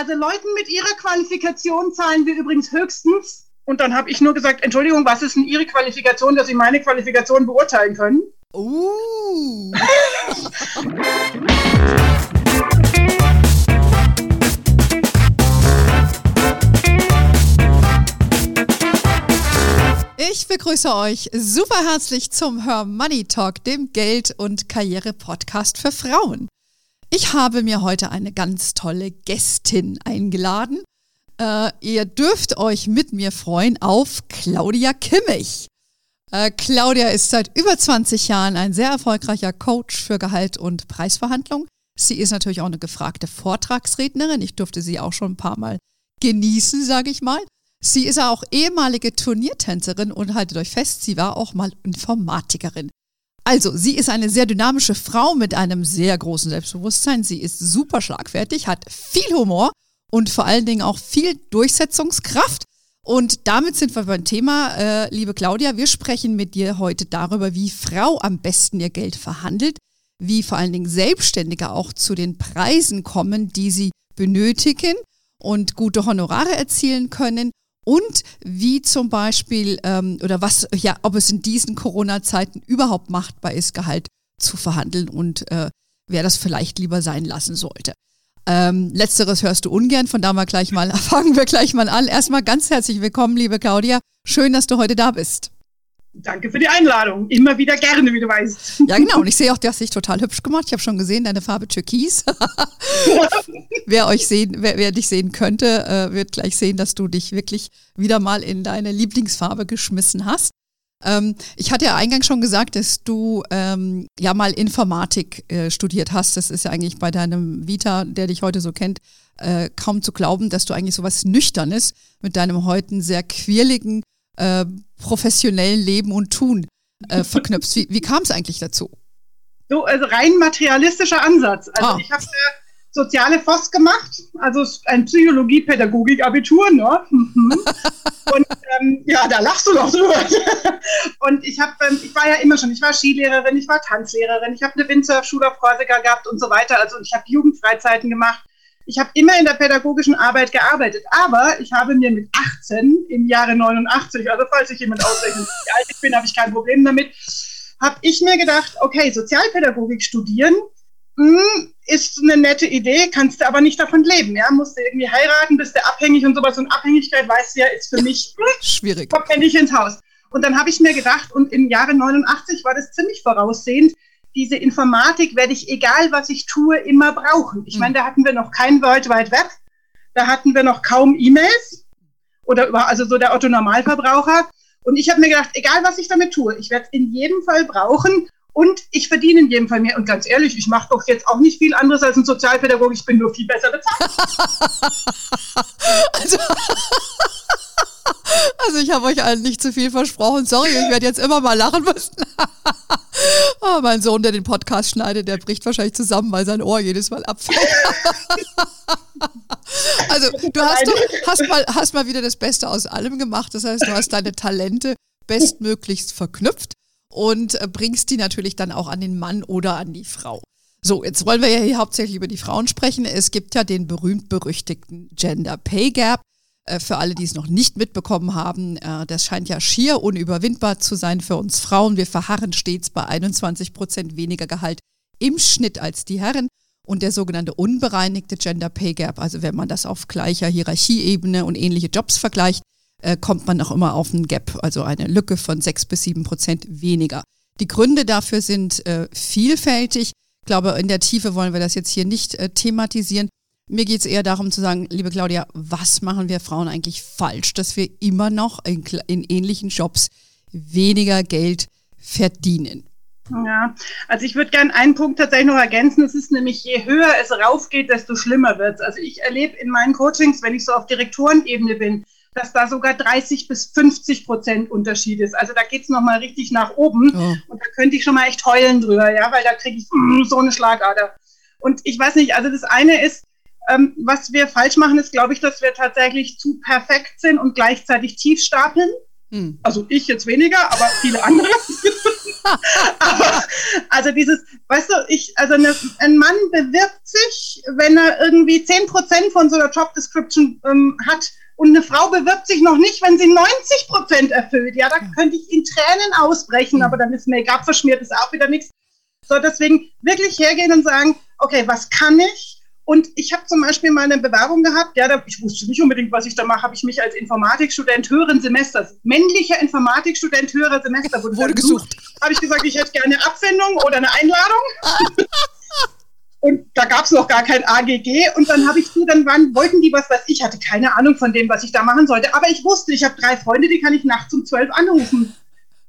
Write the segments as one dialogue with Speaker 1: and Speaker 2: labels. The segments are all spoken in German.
Speaker 1: Also Leuten mit ihrer Qualifikation zahlen wir übrigens höchstens. Und dann habe ich nur gesagt, Entschuldigung, was ist denn Ihre Qualifikation, dass Sie meine Qualifikation beurteilen können? Uh.
Speaker 2: Ich begrüße euch super herzlich zum Her Money Talk, dem Geld- und Karriere-Podcast für Frauen. Ich habe mir heute eine ganz tolle Gästin eingeladen. Äh, ihr dürft euch mit mir freuen auf Claudia Kimmich. Äh, Claudia ist seit über 20 Jahren ein sehr erfolgreicher Coach für Gehalt und Preisverhandlung. Sie ist natürlich auch eine gefragte Vortragsrednerin. Ich durfte sie auch schon ein paar Mal genießen, sage ich mal. Sie ist auch ehemalige Turniertänzerin und haltet euch fest, sie war auch mal Informatikerin. Also, sie ist eine sehr dynamische Frau mit einem sehr großen Selbstbewusstsein. Sie ist super schlagfertig, hat viel Humor und vor allen Dingen auch viel Durchsetzungskraft. Und damit sind wir beim Thema, äh, liebe Claudia, wir sprechen mit dir heute darüber, wie Frau am besten ihr Geld verhandelt, wie vor allen Dingen Selbstständige auch zu den Preisen kommen, die sie benötigen und gute Honorare erzielen können und wie zum Beispiel ähm, oder was, ja, ob es in diesen Corona-Zeiten überhaupt machbar ist, Gehalt zu verhandeln und äh, wer das vielleicht lieber sein lassen sollte. Ähm, letzteres hörst du ungern, von da mal gleich mal, fangen wir gleich mal an. Erstmal ganz herzlich willkommen, liebe Claudia. Schön, dass du heute da bist.
Speaker 1: Danke für die Einladung. Immer wieder gerne, wie du weißt.
Speaker 2: Ja, genau. Und ich sehe auch, du hast dich total hübsch gemacht. Ich habe schon gesehen, deine Farbe Türkis. wer euch sehen, wer, wer dich sehen könnte, äh, wird gleich sehen, dass du dich wirklich wieder mal in deine Lieblingsfarbe geschmissen hast. Ähm, ich hatte ja eingangs schon gesagt, dass du ähm, ja mal Informatik äh, studiert hast. Das ist ja eigentlich bei deinem Vita, der dich heute so kennt, äh, kaum zu glauben, dass du eigentlich so was Nüchternes mit deinem heute sehr quirligen äh, professionellen Leben und Tun äh, verknüpfst. Wie, wie kam es eigentlich dazu?
Speaker 1: So, also rein materialistischer Ansatz. Also ah. ich habe soziale Forst gemacht, also ein Psychologie-Pädagogik-Abitur, ne? Mhm. und ähm, ja, da lachst du doch drüber. und ich habe, ähm, ich war ja immer schon, ich war Skilehrerin, ich war Tanzlehrerin, ich habe eine Windsurfschule auf Korsika gehabt und so weiter. Also ich habe Jugendfreizeiten gemacht. Ich habe immer in der pädagogischen Arbeit gearbeitet, aber ich habe mir mit 18 im Jahre 89, also falls sich jemand ausrechnet, wie alt ich bin, habe ich kein Problem damit, habe ich mir gedacht, okay, Sozialpädagogik studieren mh, hm, ist eine nette Idee, kannst du aber nicht davon leben, ja, musst du irgendwie heiraten, bist du abhängig und sowas und Abhängigkeit, weißt du ja, ist für mich
Speaker 2: schwierig.
Speaker 1: Kommt mir nicht ins Haus. Und dann habe ich mir gedacht, und im Jahre 89 war das ziemlich voraussehend, diese Informatik werde ich, egal was ich tue, immer brauchen. Ich hm. meine, da hatten wir noch kein World Wide Web, da hatten wir noch kaum E-Mails oder über, also so der Otto Normalverbraucher. Und ich habe mir gedacht, egal was ich damit tue, ich werde es in jedem Fall brauchen und ich verdiene in jedem Fall mehr. Und ganz ehrlich, ich mache doch jetzt auch nicht viel anderes als ein Sozialpädagoge, ich bin nur viel besser bezahlt.
Speaker 2: also also ich habe euch allen nicht zu viel versprochen. Sorry, ich werde jetzt immer mal lachen müssen. oh, mein Sohn, der den Podcast schneidet, der bricht wahrscheinlich zusammen, weil sein Ohr jedes Mal abfällt. also du hast, doch, hast, mal, hast mal wieder das Beste aus allem gemacht. Das heißt, du hast deine Talente bestmöglichst verknüpft und äh, bringst die natürlich dann auch an den Mann oder an die Frau. So, jetzt wollen wir ja hier hauptsächlich über die Frauen sprechen. Es gibt ja den berühmt-berüchtigten Gender Pay Gap. Äh, für alle, die es noch nicht mitbekommen haben, äh, das scheint ja schier unüberwindbar zu sein für uns Frauen. Wir verharren stets bei 21 Prozent weniger Gehalt im Schnitt als die Herren. Und der sogenannte unbereinigte Gender Pay Gap, also wenn man das auf gleicher Hierarchieebene und ähnliche Jobs vergleicht, äh, kommt man auch immer auf einen Gap, also eine Lücke von sechs bis sieben Prozent weniger. Die Gründe dafür sind vielfältig. Ich glaube, in der Tiefe wollen wir das jetzt hier nicht thematisieren. Mir geht es eher darum zu sagen, liebe Claudia, was machen wir Frauen eigentlich falsch, dass wir immer noch in, in ähnlichen Jobs weniger Geld verdienen?
Speaker 1: Ja, also ich würde gerne einen Punkt tatsächlich noch ergänzen. Es ist nämlich, je höher es raufgeht, desto schlimmer wird es. Also ich erlebe in meinen Coachings, wenn ich so auf Direktorenebene bin, dass da sogar 30 bis 50 Prozent Unterschied ist. Also da geht es nochmal richtig nach oben. Oh. Und da könnte ich schon mal echt heulen drüber, ja, weil da kriege ich mm, so eine Schlagader. Und ich weiß nicht, also das eine ist, ähm, was wir falsch machen, ist, glaube ich, dass wir tatsächlich zu perfekt sind und gleichzeitig tief stapeln. Hm. Also ich jetzt weniger, aber viele andere. Aber, also dieses, weißt du, ich, also eine, ein Mann bewirbt sich, wenn er irgendwie 10% von so einer Job Description ähm, hat und eine Frau bewirbt sich noch nicht, wenn sie 90% erfüllt. Ja, da könnte ich in Tränen ausbrechen, mhm. aber dann ist Make-up verschmiert, ist auch wieder nichts. So, deswegen wirklich hergehen und sagen, okay, was kann ich? Und ich habe zum Beispiel mal eine Bewerbung gehabt, ja, da, ich wusste nicht unbedingt, was ich da mache, habe ich mich als Informatikstudent höheren Semesters, männlicher Informatikstudent höherer Semester
Speaker 2: wurde, wurde gesucht.
Speaker 1: Habe ich gesagt, ich hätte gerne eine Abfindung oder eine Einladung. und da gab es noch gar kein AGG. Und dann habe ich sie, dann waren, wollten die was, was ich hatte keine Ahnung von dem, was ich da machen sollte. Aber ich wusste, ich habe drei Freunde, die kann ich nachts um zwölf anrufen.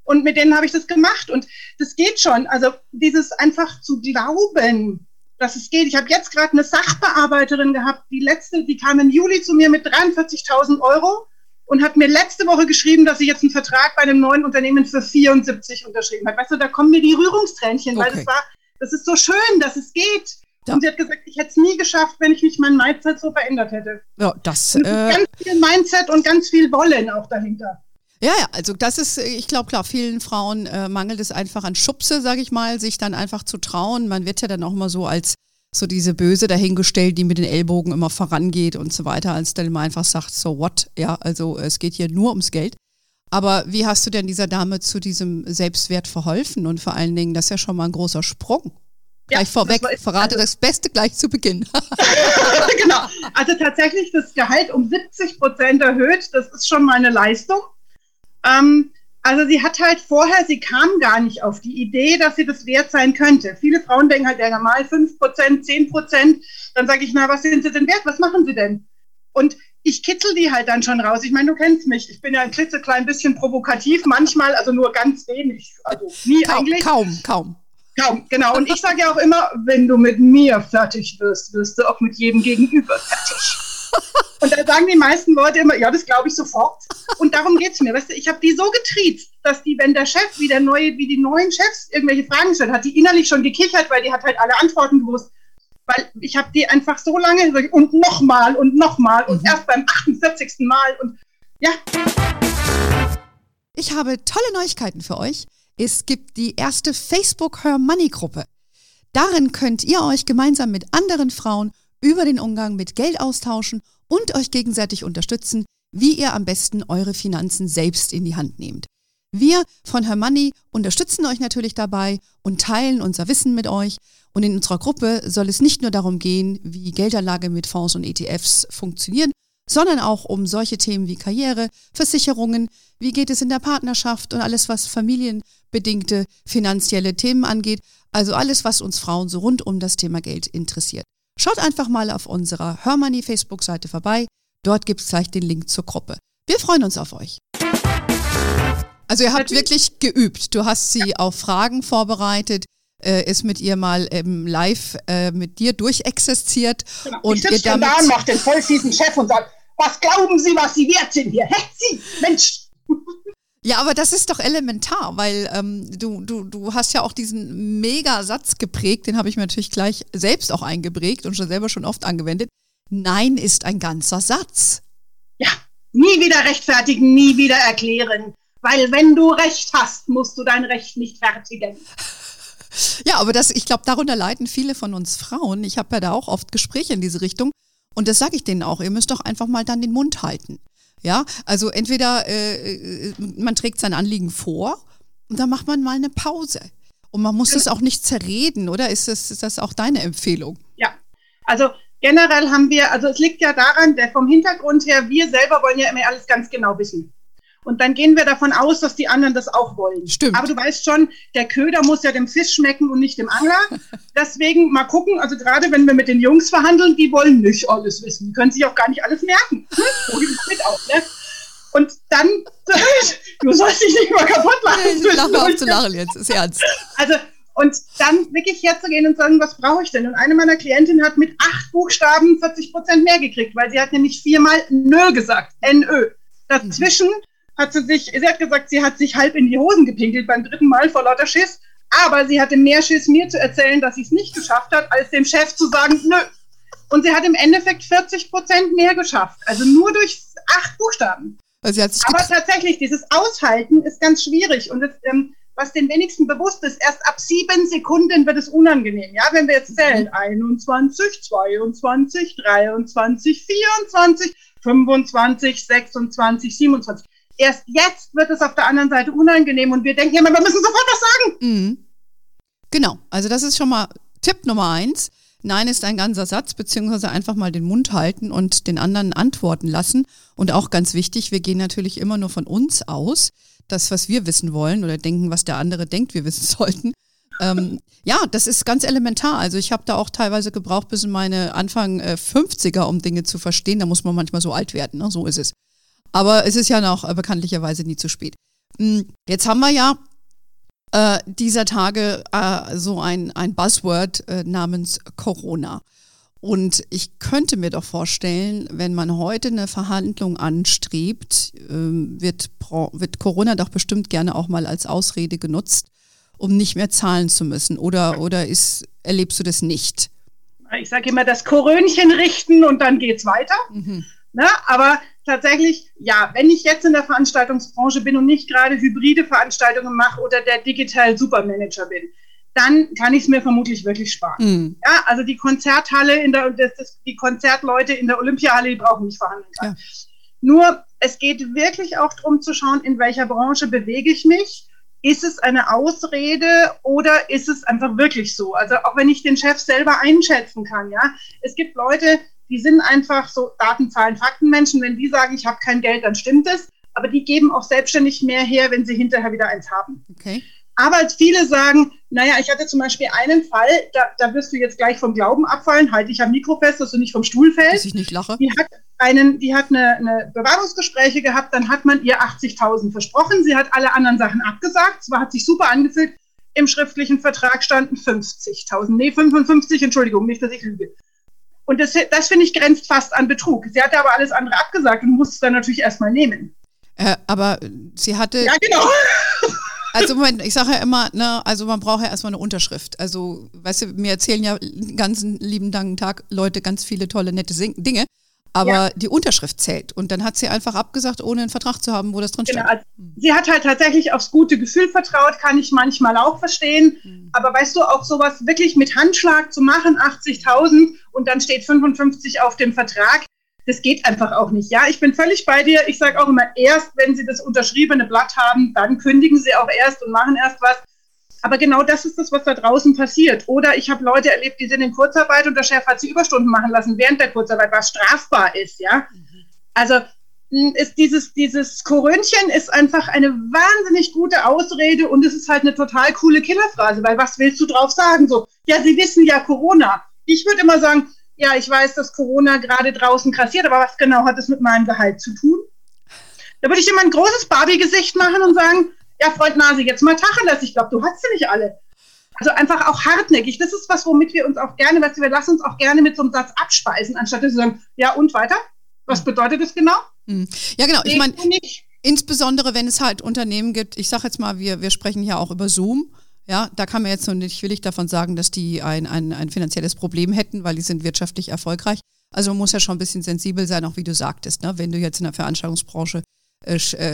Speaker 1: Und mit denen habe ich das gemacht. Und das geht schon. Also dieses einfach zu glauben, dass es geht. Ich habe jetzt gerade eine Sachbearbeiterin gehabt, die letzte, die kam im Juli zu mir mit 43.000 Euro und hat mir letzte Woche geschrieben, dass sie jetzt einen Vertrag bei einem neuen Unternehmen für 74 unterschrieben hat. Weißt du, da kommen mir die Rührungstränchen, okay. weil das war, das ist so schön, dass es geht. Ja. Und sie hat gesagt, ich hätte es nie geschafft, wenn ich nicht mein Mindset so verändert hätte.
Speaker 2: Ja, das.
Speaker 1: Äh, ganz viel Mindset und ganz viel Wollen auch dahinter.
Speaker 2: Ja, ja, also das ist, ich glaube, klar, vielen Frauen äh, mangelt es einfach an Schubse, sage ich mal, sich dann einfach zu trauen. Man wird ja dann auch immer so als so diese Böse dahingestellt, die mit den Ellbogen immer vorangeht und so weiter, als dann immer einfach sagt, so what, ja, also es geht hier nur ums Geld. Aber wie hast du denn dieser Dame zu diesem Selbstwert verholfen? Und vor allen Dingen, das ist ja schon mal ein großer Sprung. Ja, gleich vorweg, war, verrate also, das Beste gleich zu Beginn.
Speaker 1: genau. Also tatsächlich das Gehalt um 70 Prozent erhöht, das ist schon mal eine Leistung. Ähm, also sie hat halt vorher, sie kam gar nicht auf die Idee, dass sie das wert sein könnte. Viele Frauen denken halt, ja mal 5%, 10%. Dann sage ich, na, was sind sie denn wert? Was machen sie denn? Und ich kitzel die halt dann schon raus. Ich meine, du kennst mich. Ich bin ja ein klitzeklein bisschen provokativ, manchmal, also nur ganz wenig. Also nie
Speaker 2: kaum,
Speaker 1: eigentlich.
Speaker 2: Kaum, kaum.
Speaker 1: Kaum, genau. Und ich sage ja auch immer, wenn du mit mir fertig wirst, wirst du auch mit jedem Gegenüber fertig. Und da sagen die meisten Leute immer, ja, das glaube ich sofort. Und darum geht es mir. Weißt du, ich habe die so getriezt, dass die, wenn der Chef, wie der neue, wie die neuen Chefs irgendwelche Fragen stellt, hat die innerlich schon gekichert, weil die hat halt alle Antworten gewusst. Weil ich habe die einfach so lange und nochmal und nochmal und mhm. erst beim 48. Mal und ja.
Speaker 2: Ich habe tolle Neuigkeiten für euch. Es gibt die erste Facebook Her Money Gruppe. Darin könnt ihr euch gemeinsam mit anderen Frauen über den Umgang mit Geld austauschen und euch gegenseitig unterstützen, wie ihr am besten eure Finanzen selbst in die Hand nehmt. Wir von Her Money unterstützen euch natürlich dabei und teilen unser Wissen mit euch. Und in unserer Gruppe soll es nicht nur darum gehen, wie Geldanlage mit Fonds und ETFs funktionieren, sondern auch um solche Themen wie Karriere, Versicherungen, wie geht es in der Partnerschaft und alles, was familienbedingte finanzielle Themen angeht. Also alles, was uns Frauen so rund um das Thema Geld interessiert. Schaut einfach mal auf unserer Hörmoney Facebook-Seite vorbei. Dort gibt es gleich den Link zur Gruppe. Wir freuen uns auf euch. Also ihr habt wirklich geübt. Du hast sie auf Fragen vorbereitet, äh, ist mit ihr mal ähm, live äh, mit dir durchexerziert.
Speaker 1: Genau. Und ich sitze da und macht den vollfiesen Chef und sagt, was glauben Sie, was Sie wert sind hier? Hä, Sie, Mensch!
Speaker 2: Ja, aber das ist doch elementar, weil ähm, du, du, du hast ja auch diesen Mega-Satz geprägt, den habe ich mir natürlich gleich selbst auch eingeprägt und schon selber schon oft angewendet. Nein ist ein ganzer Satz.
Speaker 1: Ja, nie wieder rechtfertigen, nie wieder erklären. Weil wenn du Recht hast, musst du dein Recht nicht fertigen.
Speaker 2: Ja, aber das, ich glaube, darunter leiden viele von uns Frauen. Ich habe ja da auch oft Gespräche in diese Richung. Und das sage ich denen auch. Ihr müsst doch einfach mal dann den Mund halten. Ja, also entweder äh, äh, man trägt sein Anliegen vor und dann macht man mal eine Pause. Und man muss es auch nicht zerreden, oder? Ist das, ist das auch deine Empfehlung?
Speaker 1: Ja, also generell haben wir, also es liegt ja daran, der vom Hintergrund her, wir selber wollen ja immer alles ganz genau wissen. Und dann gehen wir davon aus, dass die anderen das auch wollen.
Speaker 2: Stimmt.
Speaker 1: Aber du weißt schon, der Köder muss ja dem Fisch schmecken und nicht dem Angler. Deswegen mal gucken, also gerade wenn wir mit den Jungs verhandeln, die wollen nicht alles wissen. Die können sich auch gar nicht alles merken. mit auch, ne? Und dann, du sollst dich nicht mal kaputt machen.
Speaker 2: Ich lache auf zu lachen jetzt, ist ernst.
Speaker 1: Also, und dann wirklich herzugehen und sagen, was brauche ich denn? Und eine meiner Klientinnen hat mit acht Buchstaben 40 Prozent mehr gekriegt, weil sie hat nämlich viermal Nö gesagt, NÖ. Dazwischen hat sie sich, sie hat gesagt, sie hat sich halb in die Hosen gepinkelt beim dritten Mal vor lauter Schiss. Aber sie hatte mehr Schiss, mir zu erzählen, dass sie es nicht geschafft hat, als dem Chef zu sagen, nö. Und sie hat im Endeffekt 40 Prozent mehr geschafft. Also nur durch acht Buchstaben. Also Aber tatsächlich, dieses Aushalten ist ganz schwierig. Und das, ähm, was den wenigsten bewusst ist, erst ab sieben Sekunden wird es unangenehm. Ja, wenn wir jetzt zählen, 21, 22, 23, 24, 25, 26, 27. Erst jetzt wird es auf der anderen Seite unangenehm und wir denken immer, wir müssen sofort was sagen.
Speaker 2: Mhm. Genau, also das ist schon mal Tipp Nummer eins. Nein ist ein ganzer Satz, beziehungsweise einfach mal den Mund halten und den anderen antworten lassen. Und auch ganz wichtig, wir gehen natürlich immer nur von uns aus. Das, was wir wissen wollen oder denken, was der andere denkt, wir wissen sollten. Ähm, ja, das ist ganz elementar. Also ich habe da auch teilweise gebraucht bis in meine Anfang äh, 50er, um Dinge zu verstehen. Da muss man manchmal so alt werden, ne? so ist es. Aber es ist ja noch äh, bekanntlicherweise nie zu spät. Hm, jetzt haben wir ja äh, dieser Tage äh, so ein, ein Buzzword äh, namens Corona. Und ich könnte mir doch vorstellen, wenn man heute eine Verhandlung anstrebt, ähm, wird, wird Corona doch bestimmt gerne auch mal als Ausrede genutzt, um nicht mehr zahlen zu müssen. Oder, oder ist, erlebst du das nicht?
Speaker 1: Ich sage immer, das Korönchen richten und dann geht's weiter. Mhm. Na, aber tatsächlich, ja, wenn ich jetzt in der Veranstaltungsbranche bin und nicht gerade hybride Veranstaltungen mache oder der Digital Supermanager bin, dann kann ich es mir vermutlich wirklich sparen. Mhm. Ja, also die Konzerthalle in der, das, das, die Konzertleute in der Olympiahalle, die brauchen nicht verhandeln. Ja. Nur, es geht wirklich auch darum zu schauen, in welcher Branche bewege ich mich. Ist es eine Ausrede oder ist es einfach wirklich so? Also auch wenn ich den Chef selber einschätzen kann, ja. Es gibt Leute, die sind einfach so Daten, Zahlen, Faktenmenschen. Wenn die sagen, ich habe kein Geld, dann stimmt es. Aber die geben auch selbstständig mehr her, wenn sie hinterher wieder eins haben. Okay. Aber als viele sagen, naja, ich hatte zum Beispiel einen Fall, da, da wirst du jetzt gleich vom Glauben abfallen, halte ich am Mikro fest, dass du nicht vom Stuhl fällst. Dass
Speaker 2: ich nicht lache.
Speaker 1: Die hat, einen, die hat eine, eine Bewerbungsgespräche gehabt, dann hat man ihr 80.000 versprochen, sie hat alle anderen Sachen abgesagt, zwar hat sich super angefühlt, im schriftlichen Vertrag standen 50.000, nee, 55, Entschuldigung, nicht, dass ich lüge. Und das, das finde ich grenzt fast an Betrug. Sie hatte aber alles andere abgesagt und musste es dann natürlich erstmal nehmen.
Speaker 2: Äh, aber sie hatte.
Speaker 1: Ja, genau.
Speaker 2: Also Moment, ich sage ja immer, ne, also man braucht ja erstmal eine Unterschrift. Also, weißt du, mir erzählen ja den ganzen lieben langen Tag Leute ganz viele tolle, nette Dinge. Aber ja. die Unterschrift zählt. Und dann hat sie einfach abgesagt, ohne einen Vertrag zu haben, wo das drin genau. steht. Also,
Speaker 1: sie hat halt tatsächlich aufs gute Gefühl vertraut, kann ich manchmal auch verstehen. Mhm. Aber weißt du, auch sowas wirklich mit Handschlag zu machen, 80.000 und dann steht 55 auf dem Vertrag, das geht einfach auch nicht. Ja, ich bin völlig bei dir. Ich sage auch immer, erst wenn Sie das unterschriebene Blatt haben, dann kündigen Sie auch erst und machen erst was. Aber genau das ist das, was da draußen passiert. Oder ich habe Leute erlebt, die sind in Kurzarbeit und der Chef hat sie Überstunden machen lassen während der Kurzarbeit, was strafbar ist, ja. Mhm. Also hm, ist dieses, dieses Korönchen ist einfach eine wahnsinnig gute Ausrede und es ist halt eine total coole Killerphrase, weil was willst du drauf sagen? So, ja, sie wissen ja Corona. Ich würde immer sagen, ja, ich weiß, dass Corona gerade draußen krassiert, aber was genau hat es mit meinem Gehalt zu tun? Da würde ich immer ein großes Barbie-Gesicht machen und sagen, ja, Freund Nase, jetzt mal Tacheles, ich glaube, du hast sie nicht alle. Also einfach auch hartnäckig. Das ist was, womit wir uns auch gerne, weißt du, wir lassen uns auch gerne mit so einem Satz abspeisen, anstatt zu sagen, ja und weiter. Was hm. bedeutet das genau?
Speaker 2: Hm. Ja, genau. Ich meine, insbesondere wenn es halt Unternehmen gibt, ich sage jetzt mal, wir, wir sprechen ja auch über Zoom. Ja, da kann man jetzt noch nicht willig davon sagen, dass die ein, ein, ein finanzielles Problem hätten, weil die sind wirtschaftlich erfolgreich. Also man muss ja schon ein bisschen sensibel sein, auch wie du sagtest, ne? wenn du jetzt in der Veranstaltungsbranche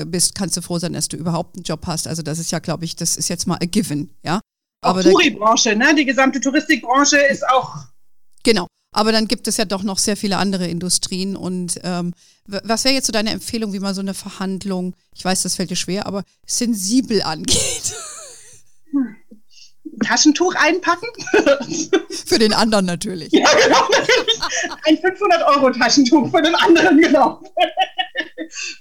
Speaker 2: bist, kannst du froh sein, dass du überhaupt einen Job hast. Also das ist ja, glaube ich, das ist jetzt mal a given, ja.
Speaker 1: Auch Touri-Branche, ne? Die gesamte Touristikbranche ist auch.
Speaker 2: Genau. Aber dann gibt es ja doch noch sehr viele andere Industrien. Und ähm, was wäre jetzt so deine Empfehlung, wie man so eine Verhandlung, ich weiß, das fällt dir schwer, aber sensibel angeht?
Speaker 1: Hm. Taschentuch einpacken?
Speaker 2: Für den anderen natürlich.
Speaker 1: Ja, genau. Ein 500-Euro-Taschentuch für den anderen, genau.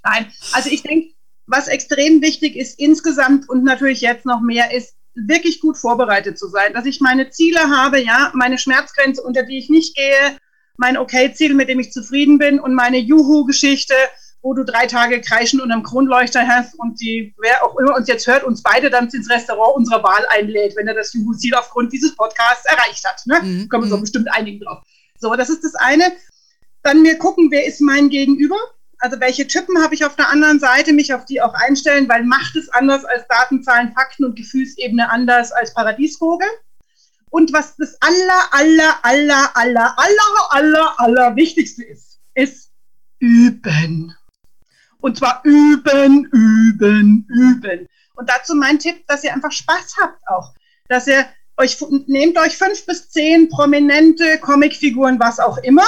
Speaker 1: Nein, also ich denke, was extrem wichtig ist insgesamt und natürlich jetzt noch mehr ist, wirklich gut vorbereitet zu sein, dass ich meine Ziele habe, ja, meine Schmerzgrenze, unter die ich nicht gehe, mein Okay-Ziel, mit dem ich zufrieden bin und meine Juhu-Geschichte, wo du drei Tage kreischen und am Kronleuchter hast und die, wer auch immer uns jetzt hört, uns beide dann ins Restaurant unserer Wahl einlädt, wenn er das Juhu-Ziel aufgrund dieses Podcasts erreicht hat. Ne? Mhm. Können wir so mhm. bestimmt einigen drauf. So, das ist das eine. Dann mir gucken, wer ist mein Gegenüber? Also welche Typen habe ich auf der anderen Seite, mich auf die auch einstellen, weil Macht ist anders als Daten, Zahlen, Fakten und Gefühlsebene anders als Paradiesvogel. Und was das aller, aller, aller, aller, aller, aller, aller Wichtigste ist, ist üben. Und zwar üben, üben, üben. Und dazu mein Tipp, dass ihr einfach Spaß habt auch. Dass ihr euch, nehmt euch fünf bis zehn prominente Comicfiguren, was auch immer,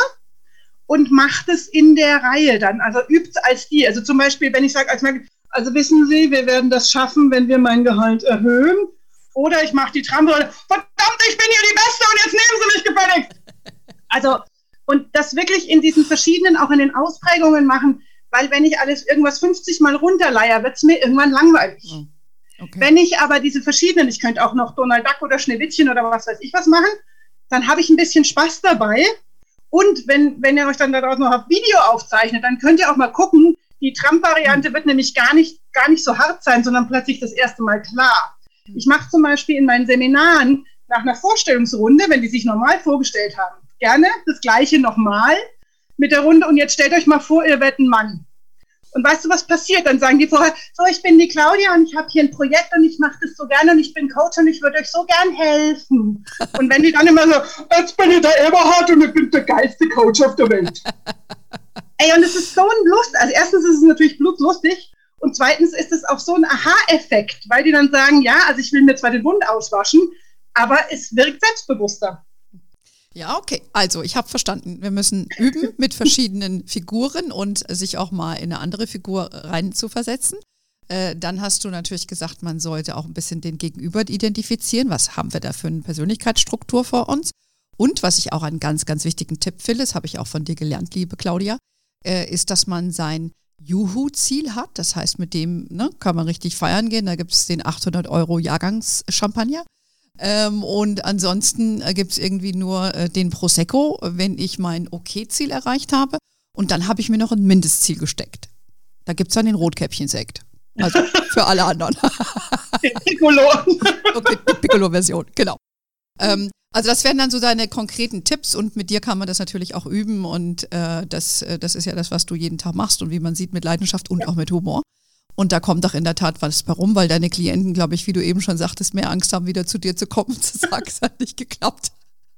Speaker 1: und macht es in der Reihe dann. Also übt es als die. Also zum Beispiel, wenn ich sage, als also wissen Sie, wir werden das schaffen, wenn wir mein Gehalt erhöhen. Oder ich mache die Tramrolle. Verdammt, ich bin hier die Beste und jetzt nehmen Sie mich gefälligst. Also, und das wirklich in diesen verschiedenen, auch in den Ausprägungen machen, weil wenn ich alles irgendwas 50 Mal runterleier, wird es mir irgendwann langweilig. Hm, okay. Wenn ich aber diese verschiedenen, ich könnte auch noch Donald Duck oder Schneewittchen oder was weiß ich was machen, dann habe ich ein bisschen Spaß dabei. Und wenn, wenn ihr euch dann daraus noch auf Video aufzeichnet, dann könnt ihr auch mal gucken, die Trump-Variante wird nämlich gar nicht, gar nicht so hart sein, sondern plötzlich das erste Mal klar. Ich mache zum Beispiel in meinen Seminaren nach einer Vorstellungsrunde, wenn die sich normal vorgestellt haben, gerne das Gleiche nochmal mit der Runde. Und jetzt stellt euch mal vor, ihr werdet ein Mann. Und weißt du, was passiert? Dann sagen die vorher, so, ich bin die Claudia und ich habe hier ein Projekt und ich mache das so gerne und ich bin Coach und ich würde euch so gern helfen. Und wenn die dann immer so, jetzt bin ich der Eberhard und ich bin der geilste Coach auf der Welt. Ey, und es ist so ein Lust. Also erstens ist es natürlich blutlustig und zweitens ist es auch so ein Aha-Effekt, weil die dann sagen, ja, also ich will mir zwar den Mund auswaschen, aber es wirkt selbstbewusster.
Speaker 2: Ja, okay. Also, ich habe verstanden. Wir müssen üben mit verschiedenen Figuren und sich auch mal in eine andere Figur rein zu versetzen. Äh, dann hast du natürlich gesagt, man sollte auch ein bisschen den Gegenüber identifizieren. Was haben wir da für eine Persönlichkeitsstruktur vor uns? Und was ich auch einen ganz, ganz wichtigen Tipp finde, das habe ich auch von dir gelernt, liebe Claudia, äh, ist, dass man sein Juhu-Ziel hat. Das heißt, mit dem ne, kann man richtig feiern gehen. Da gibt es den 800 Euro Jahrgangschampagner. Ähm, und ansonsten äh, gibt es irgendwie nur äh, den Prosecco, wenn ich mein Okay-Ziel erreicht habe. Und dann habe ich mir noch ein Mindestziel gesteckt. Da gibt es dann den Rotkäppchen-Sekt. Also für alle anderen.
Speaker 1: Den Piccolo.
Speaker 2: okay, die Piccolo-Version, genau. Ähm, also das wären dann so deine konkreten Tipps und mit dir kann man das natürlich auch üben und äh, das, äh, das ist ja das, was du jeden Tag machst und wie man sieht mit Leidenschaft und auch mit Humor. Und da kommt doch in der Tat was warum, weil deine Klienten, glaube ich, wie du eben schon sagtest, mehr Angst haben, wieder zu dir zu kommen und zu sagen, es hat nicht geklappt.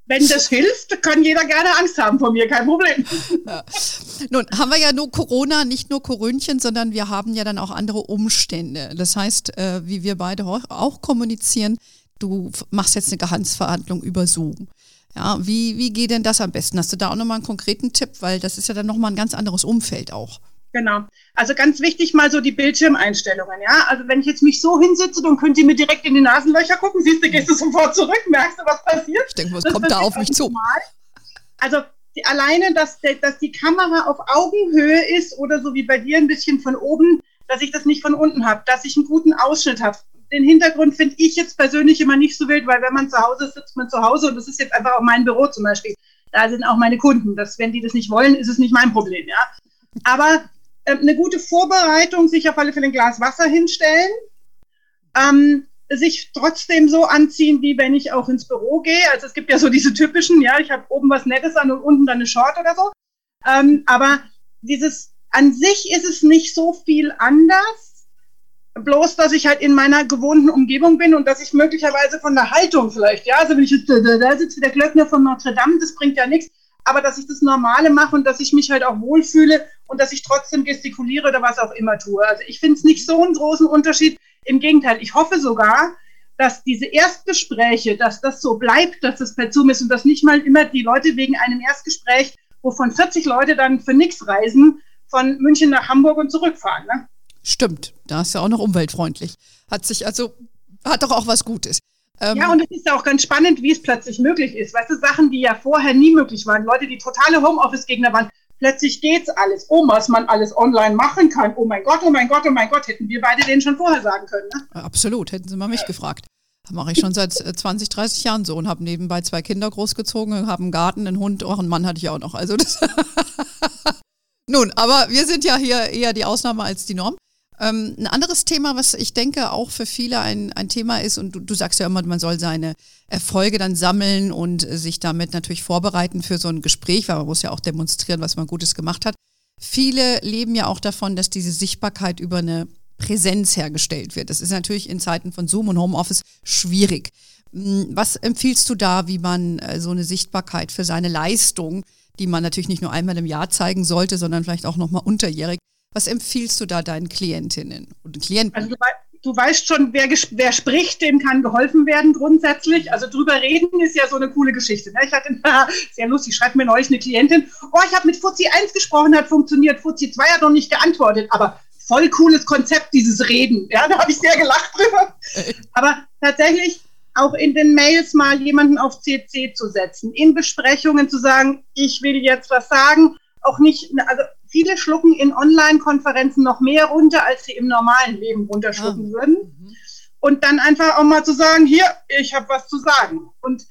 Speaker 1: Wenn das hilft, kann jeder gerne Angst haben vor mir, kein Problem.
Speaker 2: Ja. Nun haben wir ja nur Corona, nicht nur Korönchen, sondern wir haben ja dann auch andere Umstände. Das heißt, äh, wie wir beide auch kommunizieren, du machst jetzt eine Gehaltsverhandlung über Zoom. Ja, wie, wie geht denn das am besten? Hast du da auch nochmal einen konkreten Tipp? Weil das ist ja dann nochmal ein ganz anderes Umfeld auch.
Speaker 1: Genau. Also ganz wichtig mal so die Bildschirmeinstellungen, ja. Also wenn ich jetzt mich so hinsitze, dann könnt ihr mir direkt in die Nasenlöcher gucken. Siehst du, gehst du sofort zurück, merkst du, was passiert?
Speaker 2: Ich denke, was das kommt da auf mich zu?
Speaker 1: Also die, alleine, dass, dass die Kamera auf Augenhöhe ist oder so wie bei dir ein bisschen von oben, dass ich das nicht von unten habe, dass ich einen guten Ausschnitt habe, den Hintergrund finde ich jetzt persönlich immer nicht so wild, weil wenn man zu Hause ist, sitzt man zu Hause und das ist jetzt einfach auch mein Büro zum Beispiel. Da sind auch meine Kunden. Das, wenn die das nicht wollen, ist es nicht mein Problem, ja. Aber eine gute Vorbereitung, sich auf alle Fälle ein Glas Wasser hinstellen, ähm, sich trotzdem so anziehen, wie wenn ich auch ins Büro gehe. Also es gibt ja so diese typischen, ja, ich habe oben was Nettes an und unten dann eine Short oder so. Ähm, aber dieses an sich ist es nicht so viel anders bloß, dass ich halt in meiner gewohnten Umgebung bin und dass ich möglicherweise von der Haltung vielleicht, ja, also wenn ich jetzt, da sitze der Glöckner von Notre Dame, das bringt ja nichts, aber dass ich das Normale mache und dass ich mich halt auch wohlfühle und dass ich trotzdem gestikuliere oder was auch immer tue. Also ich finde es nicht so einen großen Unterschied. Im Gegenteil, ich hoffe sogar, dass diese Erstgespräche, dass das so bleibt, dass das per Zoom ist und dass nicht mal immer die Leute wegen einem Erstgespräch, wovon 40 Leute dann für nichts reisen, von München nach Hamburg und zurückfahren. Ne?
Speaker 2: Stimmt, da ist ja auch noch umweltfreundlich. Hat sich also, hat doch auch was Gutes.
Speaker 1: Ähm, ja, und es ist ja auch ganz spannend, wie es plötzlich möglich ist. Weißt du, Sachen, die ja vorher nie möglich waren. Leute, die totale Homeoffice-Gegner waren, plötzlich geht's alles. Oh, was man alles online machen kann. Oh mein Gott, oh mein Gott, oh mein Gott, hätten wir beide denen schon vorher sagen können. Ne?
Speaker 2: Absolut, hätten sie mal mich gefragt. Das mache ich schon seit 20, äh, 30 Jahren so und habe nebenbei zwei Kinder großgezogen, habe einen Garten, einen Hund, auch einen Mann hatte ich auch noch. Also das Nun, aber wir sind ja hier eher die Ausnahme als die Norm. Ähm, ein anderes Thema, was ich denke auch für viele ein, ein Thema ist, und du, du sagst ja immer, man soll seine Erfolge dann sammeln und sich damit natürlich vorbereiten für so ein Gespräch, weil man muss ja auch demonstrieren, was man Gutes gemacht hat. Viele leben ja auch davon, dass diese Sichtbarkeit über eine Präsenz hergestellt wird. Das ist natürlich in Zeiten von Zoom und Homeoffice schwierig. Hm, was empfiehlst du da, wie man äh, so eine Sichtbarkeit für seine Leistung, die man natürlich nicht nur einmal im Jahr zeigen sollte, sondern vielleicht auch nochmal unterjährig, was empfiehlst du da deinen Klientinnen und Klienten?
Speaker 1: Also du weißt schon, wer, wer spricht, dem kann geholfen werden grundsätzlich. Also drüber reden ist ja so eine coole Geschichte. Ne? Ich hatte, sehr lustig, schreibt mir neulich eine Klientin, oh, ich habe mit Fuzzi 1 gesprochen, hat funktioniert, Fuzzi 2 hat noch nicht geantwortet, aber voll cooles Konzept, dieses Reden. Ja, da habe ich sehr gelacht drüber. Aber tatsächlich auch in den Mails mal jemanden auf CC zu setzen, in Besprechungen zu sagen, ich will jetzt was sagen, auch nicht, also viele schlucken in Online-Konferenzen noch mehr runter, als sie im normalen Leben runterschlucken ah. würden. Mhm. Und dann einfach auch mal zu sagen, hier, ich habe was zu sagen. Und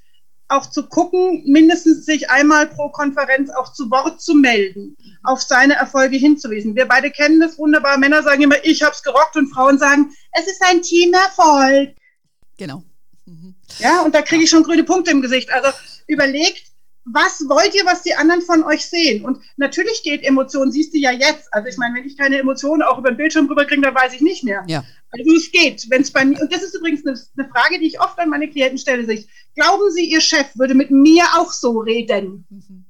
Speaker 1: auch zu gucken, mindestens sich einmal pro Konferenz auch zu Wort zu melden, auf seine Erfolge hinzuwiesen. Wir beide kennen das wunderbar. Männer sagen immer, ich habe es gerockt und Frauen sagen, es ist ein Teamerfolg.
Speaker 2: Genau.
Speaker 1: Mhm. Ja, und da kriege ich schon grüne Punkte im Gesicht. Also überlegt, was wollt ihr, was die anderen von euch sehen? Und natürlich geht Emotionen, siehst du ja jetzt. Also ich meine, wenn ich keine Emotionen auch über den Bildschirm rüberkriege, dann weiß ich nicht mehr. Ja. Also es geht. Wenn es bei mir, und das ist übrigens eine, eine, Frage, die ich oft an meine Klienten stelle, sich, glauben Sie, Ihr Chef würde mit mir auch so reden? Mhm.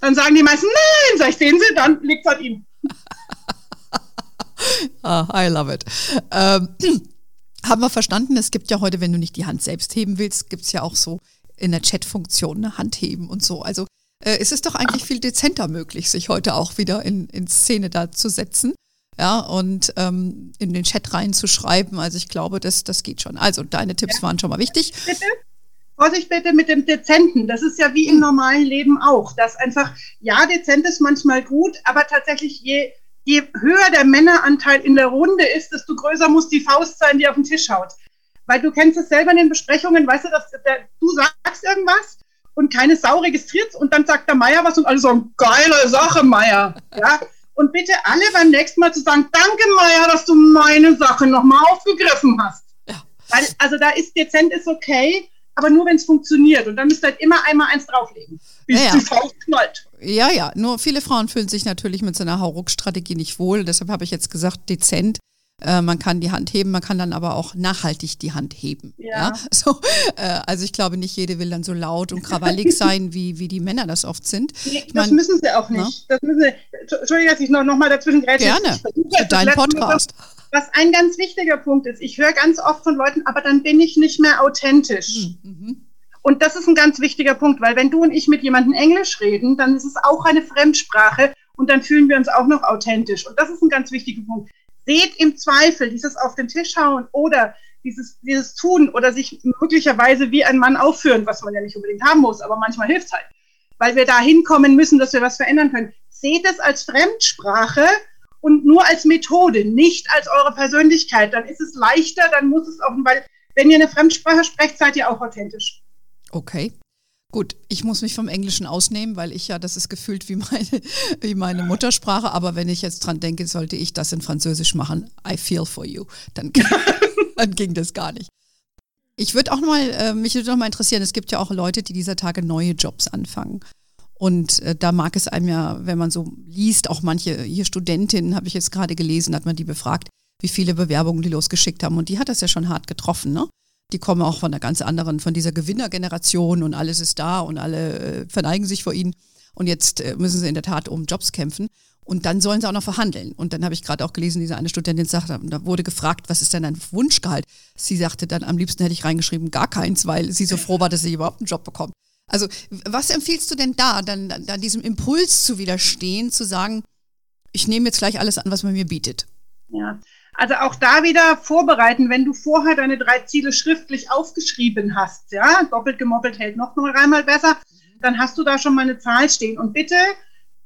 Speaker 1: Dann sagen die meisten, nein, sag ich, sehen Sie, dann liegt es an ihm.
Speaker 2: ah, I love it. Ähm, haben wir verstanden, es gibt ja heute, wenn du nicht die Hand selbst heben willst, gibt es ja auch so in der Chatfunktion eine Hand heben und so. Also äh, es ist doch eigentlich viel dezenter möglich, sich heute auch wieder in, in Szene da zu setzen. Ja, und ähm, in den Chat reinzuschreiben. Also ich glaube, das, das geht schon. Also deine Tipps ja. waren schon mal wichtig.
Speaker 1: Bitte? Vorsicht bitte mit dem Dezenten. Das ist ja wie im hm. normalen Leben auch. Das einfach, ja, dezent ist manchmal gut, aber tatsächlich je, je höher der Männeranteil in der Runde ist, desto größer muss die Faust sein, die auf den Tisch haut weil du kennst es selber in den Besprechungen, weißt du, dass der, du sagst irgendwas und keine Sau registriert und dann sagt der Meier was und alle sagen, geile Sache, Meier. Ja? Und bitte alle beim nächsten Mal zu sagen, danke Meier, dass du meine Sache nochmal aufgegriffen hast. Ja. Weil, also da ist dezent ist okay, aber nur wenn es funktioniert. Und dann müsst ihr halt immer einmal eins drauflegen, bis ja, ja. die Faust knallt.
Speaker 2: Ja, ja, nur viele Frauen fühlen sich natürlich mit so einer Hauruck-Strategie nicht wohl. Deshalb habe ich jetzt gesagt, dezent. Äh, man kann die Hand heben, man kann dann aber auch nachhaltig die Hand heben. Ja. ja? So, äh, also ich glaube, nicht jede will dann so laut und krawallig sein, wie, wie die Männer das oft sind.
Speaker 1: Nee, das mein, müssen sie auch nicht. Das müssen sie, Entschuldigung, dass ich noch, noch mal dazwischen
Speaker 2: grätsche. Gerne, für deinen Podcast.
Speaker 1: Was ein ganz wichtiger Punkt ist, ich höre ganz oft von Leuten, aber dann bin ich nicht mehr authentisch. Hm, mhm. Und das ist ein ganz wichtiger Punkt, weil wenn du und ich mit jemandem Englisch reden, dann ist es auch eine Fremdsprache und dann fühlen wir uns auch noch authentisch. Und das ist ein ganz wichtiger Punkt seht im Zweifel dieses auf den Tisch hauen oder dieses, dieses Tun oder sich möglicherweise wie ein Mann aufführen, was man ja nicht unbedingt haben muss, aber manchmal hilft es halt, weil wir da hinkommen müssen, dass wir was verändern können. Seht es als Fremdsprache und nur als Methode, nicht als eure Persönlichkeit. Dann ist es leichter, dann muss es auch, weil wenn ihr eine Fremdsprache sprecht, seid ihr auch authentisch.
Speaker 2: Okay. Gut, ich muss mich vom Englischen ausnehmen, weil ich ja, das ist gefühlt wie meine, wie meine Muttersprache. Aber wenn ich jetzt dran denke, sollte ich das in Französisch machen, I feel for you, dann, dann ging das gar nicht. Ich würde auch mal, äh, mich würde auch mal interessieren, es gibt ja auch Leute, die dieser Tage neue Jobs anfangen. Und äh, da mag es einem ja, wenn man so liest, auch manche hier Studentinnen, habe ich jetzt gerade gelesen, hat man die befragt, wie viele Bewerbungen die losgeschickt haben. Und die hat das ja schon hart getroffen, ne? Die kommen auch von einer ganz anderen, von dieser Gewinnergeneration und alles ist da und alle äh, verneigen sich vor ihnen. Und jetzt äh, müssen sie in der Tat um Jobs kämpfen. Und dann sollen sie auch noch verhandeln. Und dann habe ich gerade auch gelesen, diese eine Studentin sagte, da wurde gefragt, was ist denn ein Wunschgehalt? Sie sagte dann, am liebsten hätte ich reingeschrieben, gar keins, weil sie so froh war, dass sie überhaupt einen Job bekommt. Also, was empfiehlst du denn da, dann, dann diesem Impuls zu widerstehen, zu sagen, ich nehme jetzt gleich alles an, was man mir bietet?
Speaker 1: Ja, also auch da wieder vorbereiten, wenn du vorher deine drei Ziele schriftlich aufgeschrieben hast, ja, doppelt gemoppelt hält noch mal einmal besser, dann hast du da schon mal eine Zahl stehen. Und bitte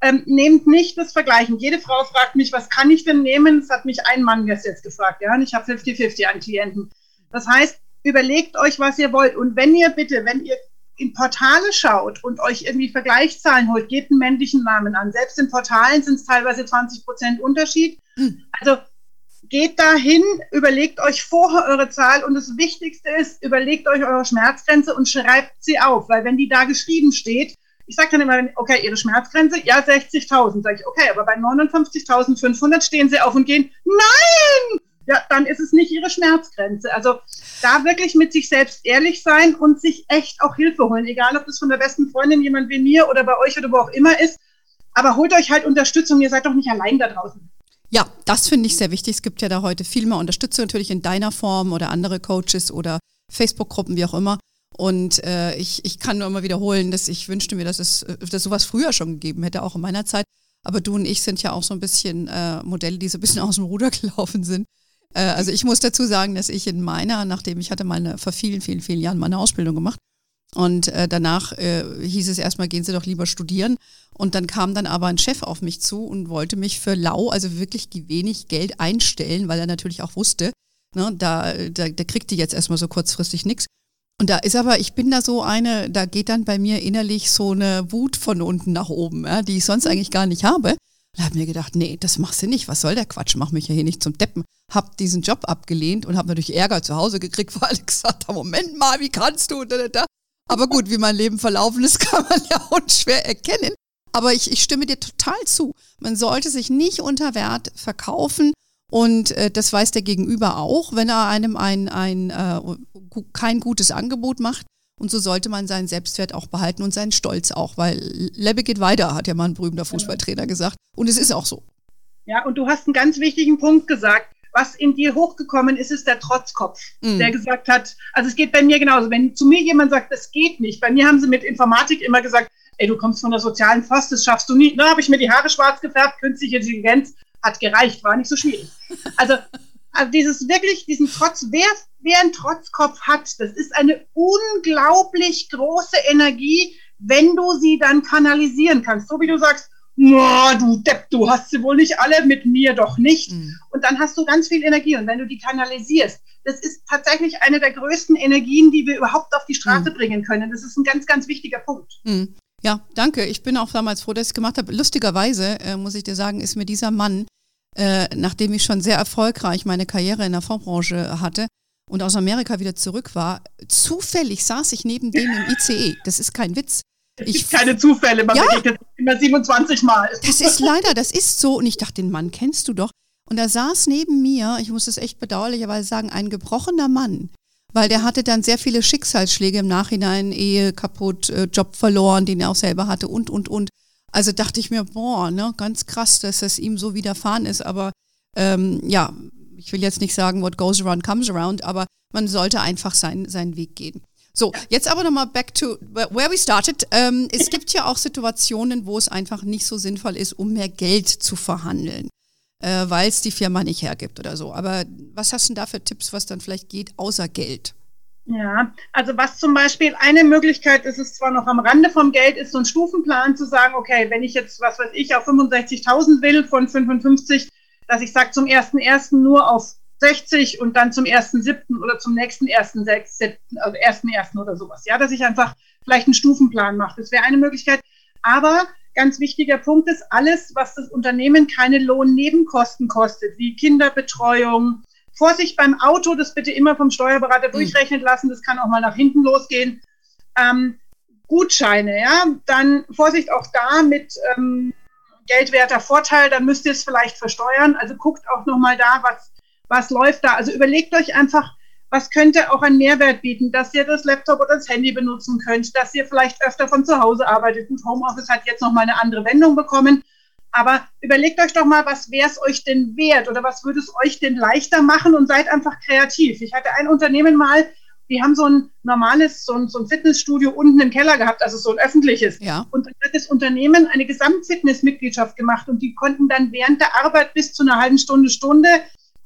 Speaker 1: ähm, nehmt nicht das Vergleichen. Jede Frau fragt mich, was kann ich denn nehmen? Das hat mich ein Mann jetzt gefragt, ja, und ich habe 50-50 an Klienten. Das heißt, überlegt euch, was ihr wollt. Und wenn ihr bitte, wenn ihr in Portale schaut und euch irgendwie Vergleichszahlen holt, gebt einen männlichen Namen an. Selbst in Portalen sind es teilweise 20 Prozent Unterschied. Hm. Also geht dahin, überlegt euch vorher eure Zahl und das Wichtigste ist, überlegt euch eure Schmerzgrenze und schreibt sie auf, weil wenn die da geschrieben steht, ich sage dann immer, okay, Ihre Schmerzgrenze, ja, 60.000. Sage ich, okay, aber bei 59.500 stehen Sie auf und gehen, nein! Ja, dann ist es nicht Ihre Schmerzgrenze. Also da wirklich mit sich selbst ehrlich sein und sich echt auch Hilfe holen, egal ob das von der besten Freundin, jemand wie mir oder bei euch oder wo auch immer ist. Aber holt euch halt Unterstützung, ihr seid doch nicht allein da draußen.
Speaker 2: Ja, das finde ich sehr wichtig. Es gibt ja da heute viel mehr Unterstützung natürlich in deiner Form oder andere Coaches oder Facebook-Gruppen, wie auch immer. Und äh, ich, ich kann nur immer wiederholen, dass ich wünschte mir, dass es dass sowas früher schon gegeben hätte, auch in meiner Zeit. Aber du und ich sind ja auch so ein bisschen äh, Modelle, die so ein bisschen aus dem Ruder gelaufen sind. Äh, also ich muss dazu sagen, dass ich in meiner, nachdem ich hatte meine vor vielen, vielen, vielen Jahren meine Ausbildung gemacht und äh, danach äh, hieß es erstmal, gehen Sie doch lieber studieren. Und dann kam dann aber ein Chef auf mich zu und wollte mich für lau, also wirklich wenig Geld einstellen, weil er natürlich auch wusste, ne, da, da, da kriegt die jetzt erstmal so kurzfristig nichts. Und da ist aber, ich bin da so eine, da geht dann bei mir innerlich so eine Wut von unten nach oben, ja, die ich sonst eigentlich gar nicht habe. Und habe mir gedacht, nee, das machst du nicht. Was soll der Quatsch? Mach mich ja hier nicht zum Deppen. Hab diesen Job abgelehnt und habe natürlich Ärger zu Hause gekriegt, weil ich gesagt habe, Moment mal, wie kannst du? Da, da, da. Aber gut, wie mein Leben verlaufen ist, kann man ja unschwer erkennen. Aber ich, ich stimme dir total zu. Man sollte sich nicht unter Wert verkaufen. Und äh, das weiß der Gegenüber auch, wenn er einem ein, ein, äh, kein gutes Angebot macht. Und so sollte man seinen Selbstwert auch behalten und seinen Stolz auch, weil Lebbe geht weiter, hat ja mal ein berühmter Fußballtrainer gesagt. Und es ist auch so.
Speaker 1: Ja, und du hast einen ganz wichtigen Punkt gesagt was in dir hochgekommen ist, ist der Trotzkopf, mhm. der gesagt hat, also es geht bei mir genauso. Wenn zu mir jemand sagt, das geht nicht, bei mir haben sie mit Informatik immer gesagt, ey, du kommst von der sozialen Post, das schaffst du nie. Na, habe ich mir die Haare schwarz gefärbt, künstliche Intelligenz, hat gereicht, war nicht so schwierig. Also, also dieses wirklich, diesen Trotz, wer, wer einen Trotzkopf hat, das ist eine unglaublich große Energie, wenn du sie dann kanalisieren kannst. So wie du sagst, na, du Depp, du hast sie wohl nicht alle, mit mir doch nicht. Mhm. Und dann hast du ganz viel Energie. Und wenn du die kanalisierst, das ist tatsächlich eine der größten Energien, die wir überhaupt auf die Straße mhm. bringen können. Das ist ein ganz, ganz wichtiger Punkt.
Speaker 2: Mhm. Ja, danke. Ich bin auch damals froh, dass ich es gemacht habe. Lustigerweise, äh, muss ich dir sagen, ist mir dieser Mann, äh, nachdem ich schon sehr erfolgreich meine Karriere in der Fondsbranche hatte und aus Amerika wieder zurück war, zufällig saß ich neben dem im ICE. Das ist kein Witz.
Speaker 1: Es gibt keine Zufälle, man ja, begegnet immer 27 Mal.
Speaker 2: Das ist leider, das ist so. Und ich dachte, den Mann kennst du doch. Und er saß neben mir, ich muss es echt bedauerlicherweise sagen, ein gebrochener Mann. Weil der hatte dann sehr viele Schicksalsschläge im Nachhinein, Ehe kaputt, äh, Job verloren, den er auch selber hatte und, und, und. Also dachte ich mir, boah, ne, ganz krass, dass das ihm so widerfahren ist. Aber ähm, ja, ich will jetzt nicht sagen, what goes around comes around, aber man sollte einfach sein, seinen Weg gehen. So, jetzt aber nochmal back to where we started. Ähm, es gibt ja auch Situationen, wo es einfach nicht so sinnvoll ist, um mehr Geld zu verhandeln, äh, weil es die Firma nicht hergibt oder so. Aber was hast du denn da für Tipps, was dann vielleicht geht, außer Geld?
Speaker 1: Ja, also was zum Beispiel eine Möglichkeit ist, ist zwar noch am Rande vom Geld, ist so ein Stufenplan zu sagen, okay, wenn ich jetzt, was weiß ich, auf 65.000 will von 55, dass ich sage zum 1.1. nur auf 60 und dann zum 1.7. oder zum nächsten 1.6., also 1.1. oder sowas. Ja, dass ich einfach vielleicht einen Stufenplan mache. Das wäre eine Möglichkeit. Aber ganz wichtiger Punkt ist, alles, was das Unternehmen keine Lohnnebenkosten kostet, wie Kinderbetreuung, Vorsicht beim Auto, das bitte immer vom Steuerberater mhm. durchrechnen lassen, das kann auch mal nach hinten losgehen. Ähm, Gutscheine, ja, dann Vorsicht auch da mit ähm, geldwerter Vorteil, dann müsst ihr es vielleicht versteuern. Also guckt auch nochmal da, was was läuft da? Also überlegt euch einfach, was könnte auch ein Mehrwert bieten, dass ihr das Laptop oder das Handy benutzen könnt, dass ihr vielleicht öfter von zu Hause arbeitet. Und Homeoffice hat jetzt nochmal eine andere Wendung bekommen. Aber überlegt euch doch mal, was wäre es euch denn wert oder was würde es euch denn leichter machen und seid einfach kreativ. Ich hatte ein Unternehmen mal, die haben so ein normales, so ein, so ein Fitnessstudio unten im Keller gehabt, also so ein öffentliches. Ja. Und dann hat das Unternehmen eine Gesamtfitnessmitgliedschaft gemacht und die konnten dann während der Arbeit bis zu einer halben Stunde, Stunde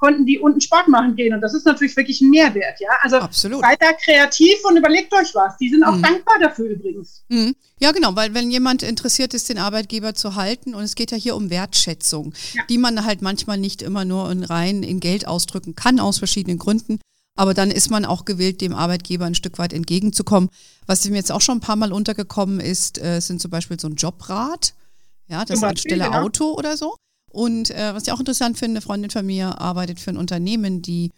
Speaker 1: konnten die unten Sport machen gehen. Und das ist natürlich wirklich ein Mehrwert, ja. Also Absolut. seid da kreativ und überlegt euch was. Die sind auch mhm. dankbar dafür übrigens.
Speaker 2: Mhm. Ja, genau, weil wenn jemand interessiert ist, den Arbeitgeber zu halten, und es geht ja hier um Wertschätzung, ja. die man halt manchmal nicht immer nur in rein in Geld ausdrücken kann, aus verschiedenen Gründen. Aber dann ist man auch gewillt, dem Arbeitgeber ein Stück weit entgegenzukommen. Was mir jetzt auch schon ein paar Mal untergekommen ist, äh, sind zum Beispiel so ein Jobrat. Ja, das ist anstelle genau. Auto oder so. Und äh, was ich auch interessant finde, eine Freundin von mir arbeitet für ein Unternehmen, die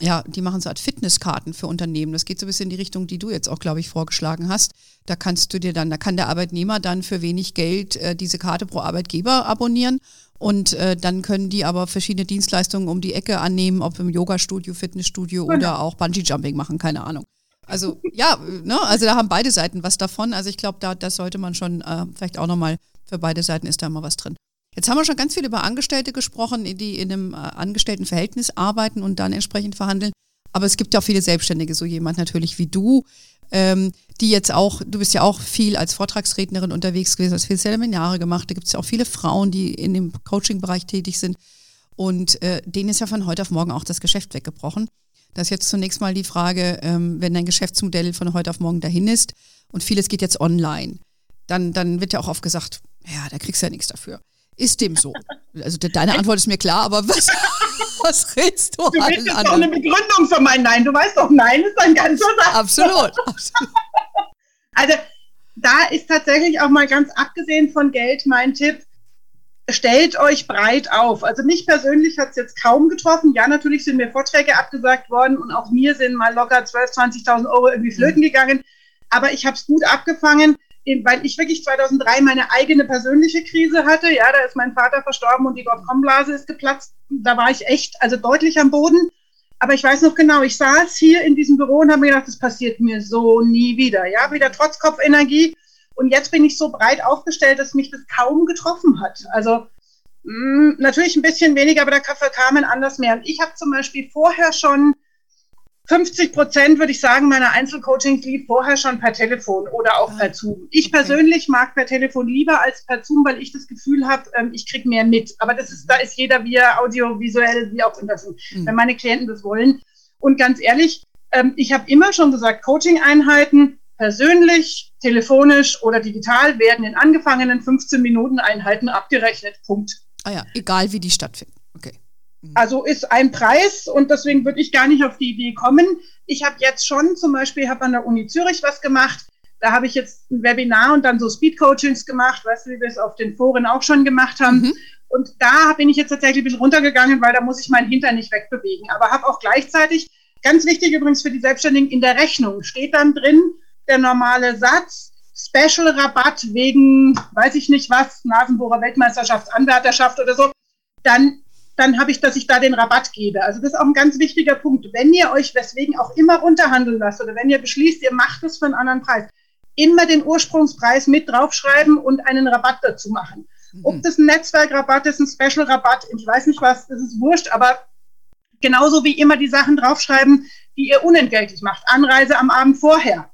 Speaker 2: ja, die machen so Art Fitnesskarten für Unternehmen. Das geht so ein bisschen in die Richtung, die du jetzt auch, glaube ich, vorgeschlagen hast. Da kannst du dir dann, da kann der Arbeitnehmer dann für wenig Geld äh, diese Karte pro Arbeitgeber abonnieren und äh, dann können die aber verschiedene Dienstleistungen um die Ecke annehmen, ob im Yoga-Studio, Fitnessstudio genau. oder auch Bungee-Jumping machen, keine Ahnung. Also ja, ne, also da haben beide Seiten was davon. Also ich glaube, da das sollte man schon äh, vielleicht auch nochmal für beide Seiten ist da immer was drin. Jetzt haben wir schon ganz viel über Angestellte gesprochen, die in einem äh, Angestelltenverhältnis arbeiten und dann entsprechend verhandeln. Aber es gibt ja auch viele Selbstständige, so jemand natürlich wie du, ähm, die jetzt auch, du bist ja auch viel als Vortragsrednerin unterwegs gewesen, hast viele Seminare gemacht. Da gibt es ja auch viele Frauen, die in dem Coaching-Bereich tätig sind. Und äh, denen ist ja von heute auf morgen auch das Geschäft weggebrochen. Das ist jetzt zunächst mal die Frage, ähm, wenn dein Geschäftsmodell von heute auf morgen dahin ist und vieles geht jetzt online, dann, dann wird ja auch oft gesagt, ja, da kriegst du ja nichts dafür. Ist dem so? Also deine Antwort ist mir klar, aber was, was redest du?
Speaker 1: Du willst jetzt doch eine Begründung für mein Nein. Du weißt doch, Nein ist ein ganzer Satz.
Speaker 2: Absolut. absolut.
Speaker 1: Also da ist tatsächlich auch mal ganz abgesehen von Geld mein Tipp, stellt euch breit auf. Also mich persönlich hat es jetzt kaum getroffen. Ja, natürlich sind mir Vorträge abgesagt worden und auch mir sind mal locker 12.000, 20.000 Euro irgendwie flöten mhm. gegangen. Aber ich habe es gut abgefangen weil ich wirklich 2003 meine eigene persönliche Krise hatte. Ja, da ist mein Vater verstorben und die Dotcom-Blase ist geplatzt. Da war ich echt, also deutlich am Boden. Aber ich weiß noch genau, ich saß hier in diesem Büro und habe mir gedacht, das passiert mir so nie wieder. Ja, wieder trotz Kopfenergie. Und jetzt bin ich so breit aufgestellt, dass mich das kaum getroffen hat. Also mh, mm, natürlich ein bisschen weniger, aber da kamen anders mehr. Und ich habe zum Beispiel vorher schon 50 Prozent, würde ich sagen, meiner Einzelcoachings lief vorher schon per Telefon oder auch ah, per Zoom. Ich okay. persönlich mag per Telefon lieber als per Zoom, weil ich das Gefühl habe, ähm, ich kriege mehr mit. Aber das ist, da ist jeder wie audiovisuell, wie auch immer, mhm. wenn meine Klienten das wollen. Und ganz ehrlich, ähm, ich habe immer schon gesagt, Coaching-Einheiten persönlich, telefonisch oder digital werden in angefangenen 15 Minuten Einheiten abgerechnet. Punkt.
Speaker 2: Ah ja, egal wie die stattfinden.
Speaker 1: Mhm. Also ist ein Preis und deswegen würde ich gar nicht auf die Idee kommen. Ich habe jetzt schon zum Beispiel habe an der Uni Zürich was gemacht. Da habe ich jetzt ein Webinar und dann so Speed-Coachings gemacht, weißt du, wie wir es auf den Foren auch schon gemacht haben. Mhm. Und da bin ich jetzt tatsächlich ein bisschen runtergegangen, weil da muss ich meinen Hintern nicht wegbewegen. Aber habe auch gleichzeitig, ganz wichtig übrigens für die Selbstständigen, in der Rechnung steht dann drin der normale Satz, Special Rabatt wegen, weiß ich nicht was, Nasenbohrer Weltmeisterschaft, Anwärterschaft oder so. Dann dann habe ich, dass ich da den Rabatt gebe. Also das ist auch ein ganz wichtiger Punkt. Wenn ihr euch weswegen auch immer runterhandeln lasst oder wenn ihr beschließt, ihr macht es für einen anderen Preis, immer den Ursprungspreis mit draufschreiben und einen Rabatt dazu machen. Mhm. Ob das ein Netzwerkrabatt ist, ein Special-Rabatt, ich weiß nicht was, das ist wurscht, aber genauso wie immer die Sachen draufschreiben, die ihr unentgeltlich macht. Anreise am Abend vorher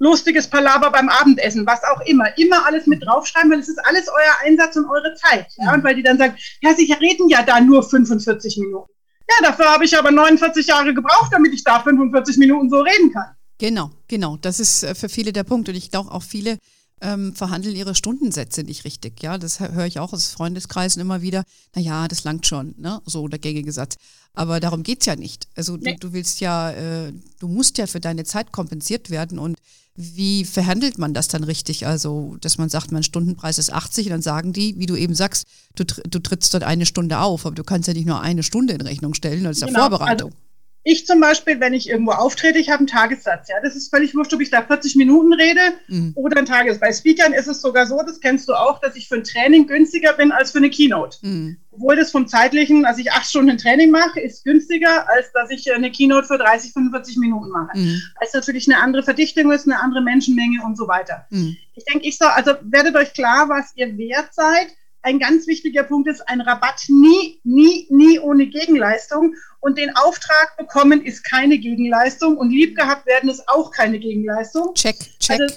Speaker 1: lustiges Palaver beim Abendessen, was auch immer. Immer alles mit draufschreiben, weil es ist alles euer Einsatz und eure Zeit. Ja? Und weil die dann sagen, ja, sie reden ja da nur 45 Minuten. Ja, dafür habe ich aber 49 Jahre gebraucht, damit ich da 45 Minuten so reden kann.
Speaker 2: Genau, genau. Das ist äh, für viele der Punkt. Und ich glaube auch viele ähm, verhandeln ihre Stundensätze nicht richtig. Ja, das höre ich auch aus Freundeskreisen immer wieder. Naja, das langt schon, ne? So der gängige Satz. Aber darum geht es ja nicht. Also nee. du, du, willst ja, äh, du musst ja für deine Zeit kompensiert werden und wie verhandelt man das dann richtig? Also, dass man sagt, mein Stundenpreis ist 80 und dann sagen die, wie du eben sagst, du, du trittst dort eine Stunde auf, aber du kannst ja nicht nur eine Stunde in Rechnung stellen, das ist genau. ja Vorbereitung.
Speaker 1: Also, ich zum Beispiel, wenn ich irgendwo auftrete, ich habe einen Tagessatz. Ja, das ist völlig wurscht, ob ich da 40 Minuten rede mhm. oder ein Tagessatz. Bei Speakern ist es sogar so, das kennst du auch, dass ich für ein Training günstiger bin als für eine Keynote. Mhm. Obwohl das vom zeitlichen, also ich acht Stunden Training mache, ist günstiger, als dass ich eine Keynote für 30, 45 Minuten mache. Mhm. Es natürlich eine andere Verdichtung ist, eine andere Menschenmenge und so weiter. Mhm. Ich denke, ich so, also werdet euch klar, was ihr wert seid ein ganz wichtiger Punkt ist, ein Rabatt nie, nie, nie ohne Gegenleistung. Und den Auftrag bekommen ist keine Gegenleistung und lieb gehabt werden ist auch keine Gegenleistung.
Speaker 2: Check, check.
Speaker 1: Also,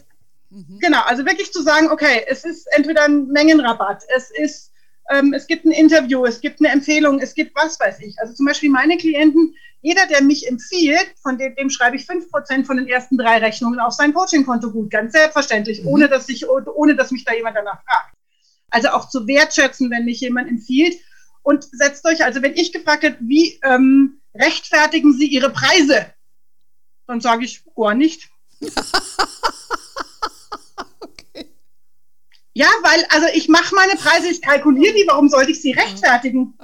Speaker 1: mhm. Genau, also wirklich zu sagen, okay, es ist entweder ein Mengenrabatt, es ist, ähm, es gibt ein Interview, es gibt eine Empfehlung, es gibt was weiß ich. Also zum Beispiel meine Klienten, jeder, der mich empfiehlt, von dem, dem schreibe ich fünf Prozent von den ersten drei Rechnungen auf sein Coachingkonto gut, ganz selbstverständlich, mhm. ohne, dass ich, ohne dass mich da jemand danach fragt. Also auch zu wertschätzen, wenn mich jemand empfiehlt. Und setzt euch, also wenn ich gefragt hätte, wie ähm, rechtfertigen Sie Ihre Preise? Dann sage ich gar nicht. okay. Ja, weil, also ich mache meine Preise, ich kalkuliere die, warum sollte ich sie rechtfertigen?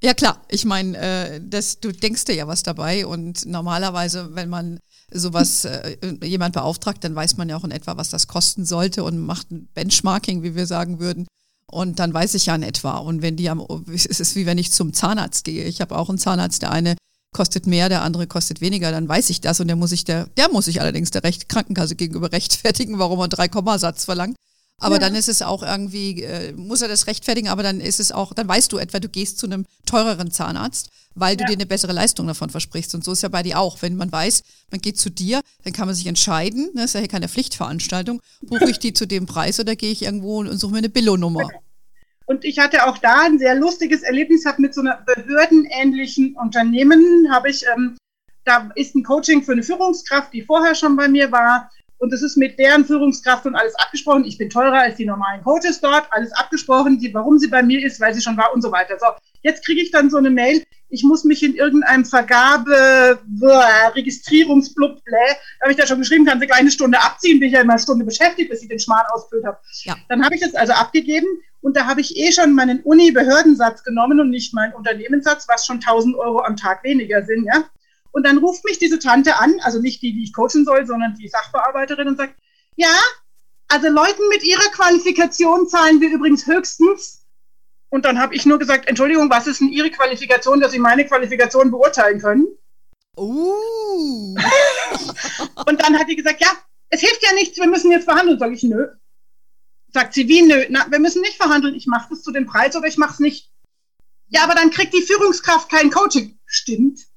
Speaker 2: Ja klar, ich meine, äh, du denkst dir ja was dabei und normalerweise, wenn man sowas äh, jemand beauftragt, dann weiß man ja auch in etwa, was das kosten sollte und macht ein Benchmarking, wie wir sagen würden. Und dann weiß ich ja in etwa. Und wenn die am, es ist wie wenn ich zum Zahnarzt gehe. Ich habe auch einen Zahnarzt, der eine kostet mehr, der andere kostet weniger, dann weiß ich das und der muss ich der, der muss ich allerdings der Recht, Krankenkasse gegenüber rechtfertigen, warum er drei Kommasatz verlangt. Aber ja. dann ist es auch irgendwie, äh, muss er das rechtfertigen, aber dann ist es auch, dann weißt du etwa, du gehst zu einem teureren Zahnarzt, weil du ja. dir eine bessere Leistung davon versprichst. Und so ist ja bei dir auch. Wenn man weiß, man geht zu dir, dann kann man sich entscheiden, ne, ist ja hier keine Pflichtveranstaltung, buche ich die zu dem Preis oder gehe ich irgendwo und suche mir eine Billo-Nummer. Genau.
Speaker 1: Und ich hatte auch da ein sehr lustiges Erlebnis, habe mit so einer behördenähnlichen Unternehmen, habe ich, ähm, da ist ein Coaching für eine Führungskraft, die vorher schon bei mir war. Und das ist mit deren Führungskraft und alles abgesprochen. Ich bin teurer als die normalen Coaches dort, alles abgesprochen, die, warum sie bei mir ist, weil sie schon war und so weiter. So, jetzt kriege ich dann so eine Mail, ich muss mich in irgendeinem Vergabe, Registrierungsblub, da habe ich da schon geschrieben, kann sie gleich eine Stunde abziehen, bin ich ja immer eine Stunde beschäftigt, bis ich den Schmarrn ausfüllt habe. Ja. Dann habe ich es also abgegeben und da habe ich eh schon meinen Uni-Behördensatz genommen und nicht meinen Unternehmenssatz, was schon 1000 Euro am Tag weniger sind, ja. Und dann ruft mich diese Tante an, also nicht die, die ich coachen soll, sondern die Sachbearbeiterin und sagt, ja, also Leuten mit ihrer Qualifikation zahlen wir übrigens höchstens. Und dann habe ich nur gesagt, Entschuldigung, was ist denn Ihre Qualifikation, dass Sie meine Qualifikation beurteilen können? Uh. und dann hat die gesagt, ja, es hilft ja nichts, wir müssen jetzt verhandeln. Sag ich, nö. Sagt sie, wie nö? Na, wir müssen nicht verhandeln. Ich mache das zu dem Preis oder ich mache es nicht. Ja, aber dann kriegt die Führungskraft kein Coaching. Stimmt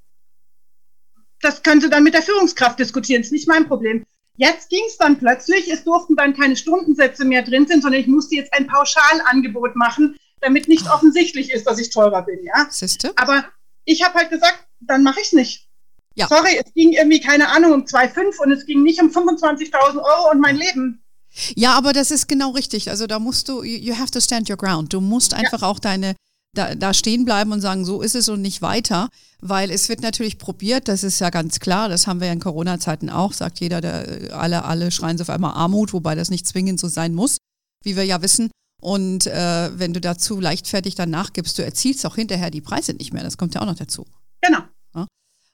Speaker 1: das könnte dann mit der Führungskraft diskutieren, ist nicht mein Problem. Jetzt ging es dann plötzlich, es durften dann keine Stundensätze mehr drin sind, sondern ich musste jetzt ein Pauschalangebot machen, damit nicht offensichtlich ist, dass ich teurer bin. Ja? Siehste? Aber ich habe halt gesagt, dann mache ich es nicht. Ja. Sorry, es ging irgendwie, keine Ahnung, um 2,5 und es ging nicht um 25.000 Euro und mein Leben.
Speaker 2: Ja, aber das ist genau richtig. Also da musst du, you have to stand your ground. Du musst einfach ja. auch deine, da, da stehen bleiben und sagen, so ist es und nicht weiter, weil es wird natürlich probiert, das ist ja ganz klar, das haben wir ja in Corona-Zeiten auch, sagt jeder, der, alle, alle schreien so auf einmal Armut, wobei das nicht zwingend so sein muss, wie wir ja wissen. Und äh, wenn du dazu leichtfertig dann nachgibst, du erzielst auch hinterher die Preise nicht mehr, das kommt ja auch noch dazu.
Speaker 1: Genau.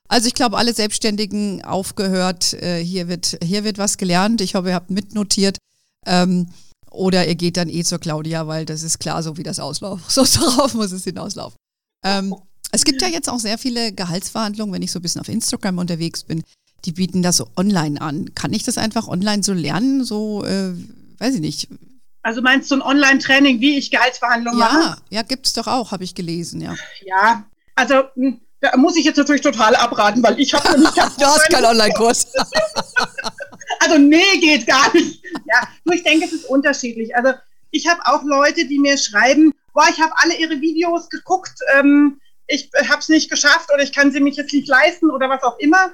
Speaker 2: Also ich glaube, alle Selbstständigen aufgehört, äh, hier, wird, hier wird was gelernt. Ich hoffe, ihr habt mitnotiert. Ähm, oder ihr geht dann eh zur Claudia, weil das ist klar, so wie das auslauft. So darauf muss es hinauslaufen. Ähm, es gibt ja jetzt auch sehr viele Gehaltsverhandlungen, wenn ich so ein bisschen auf Instagram unterwegs bin. Die bieten das so online an. Kann ich das einfach online so lernen? So, äh, weiß ich nicht.
Speaker 1: Also meinst du ein Online-Training, wie ich Gehaltsverhandlungen
Speaker 2: ja,
Speaker 1: mache?
Speaker 2: Ja, ja, gibt es doch auch, habe ich gelesen, ja.
Speaker 1: Ja, also hm, da muss ich jetzt natürlich total abraten, weil ich habe nämlich...
Speaker 2: du hast keinen Online-Kurs.
Speaker 1: Also nee, geht gar nicht. Ja, nur ich denke, es ist unterschiedlich. Also ich habe auch Leute, die mir schreiben, boah, ich habe alle ihre Videos geguckt, ähm, ich habe es nicht geschafft oder ich kann sie mich jetzt nicht leisten oder was auch immer.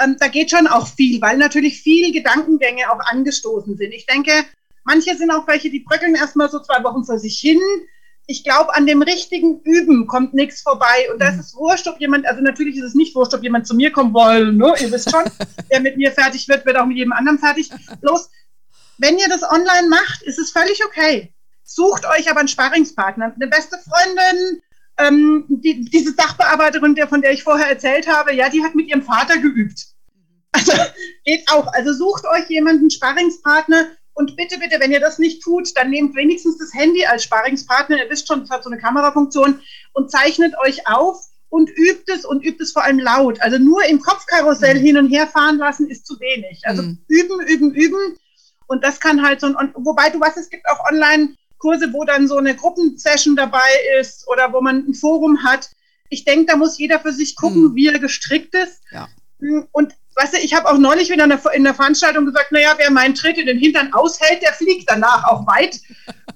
Speaker 1: Ähm, da geht schon auch viel, weil natürlich viel Gedankengänge auch angestoßen sind. Ich denke, manche sind auch welche, die bröckeln erstmal so zwei Wochen vor sich hin, ich glaube, an dem richtigen Üben kommt nichts vorbei. Und das mhm. ist wurscht, ob jemand, also natürlich ist es nicht wurscht, ob jemand zu mir kommen will, ne? ihr wisst schon, der mit mir fertig wird, wird auch mit jedem anderen fertig. Bloß, wenn ihr das online macht, ist es völlig okay. Sucht euch aber einen Sparringspartner, eine beste Freundin, ähm, die, diese Sachbearbeiterin, der, von der ich vorher erzählt habe, ja, die hat mit ihrem Vater geübt. Also geht auch. Also sucht euch jemanden, Sparringspartner, und bitte, bitte, wenn ihr das nicht tut, dann nehmt wenigstens das Handy als Sparingspartner. Ihr wisst schon, es hat so eine Kamerafunktion und zeichnet euch auf und übt es und übt es vor allem laut. Also nur im Kopfkarussell mhm. hin und her fahren lassen ist zu wenig. Also mhm. üben, üben, üben. Und das kann halt so ein, wobei du weißt, es gibt auch Online-Kurse, wo dann so eine Gruppensession dabei ist oder wo man ein Forum hat. Ich denke, da muss jeder für sich gucken, mhm. wie er gestrickt ist. Ja. Und weißt du, ich habe auch neulich wieder in der Veranstaltung gesagt, naja, wer meinen Tritt in den Hintern aushält, der fliegt danach auch weit.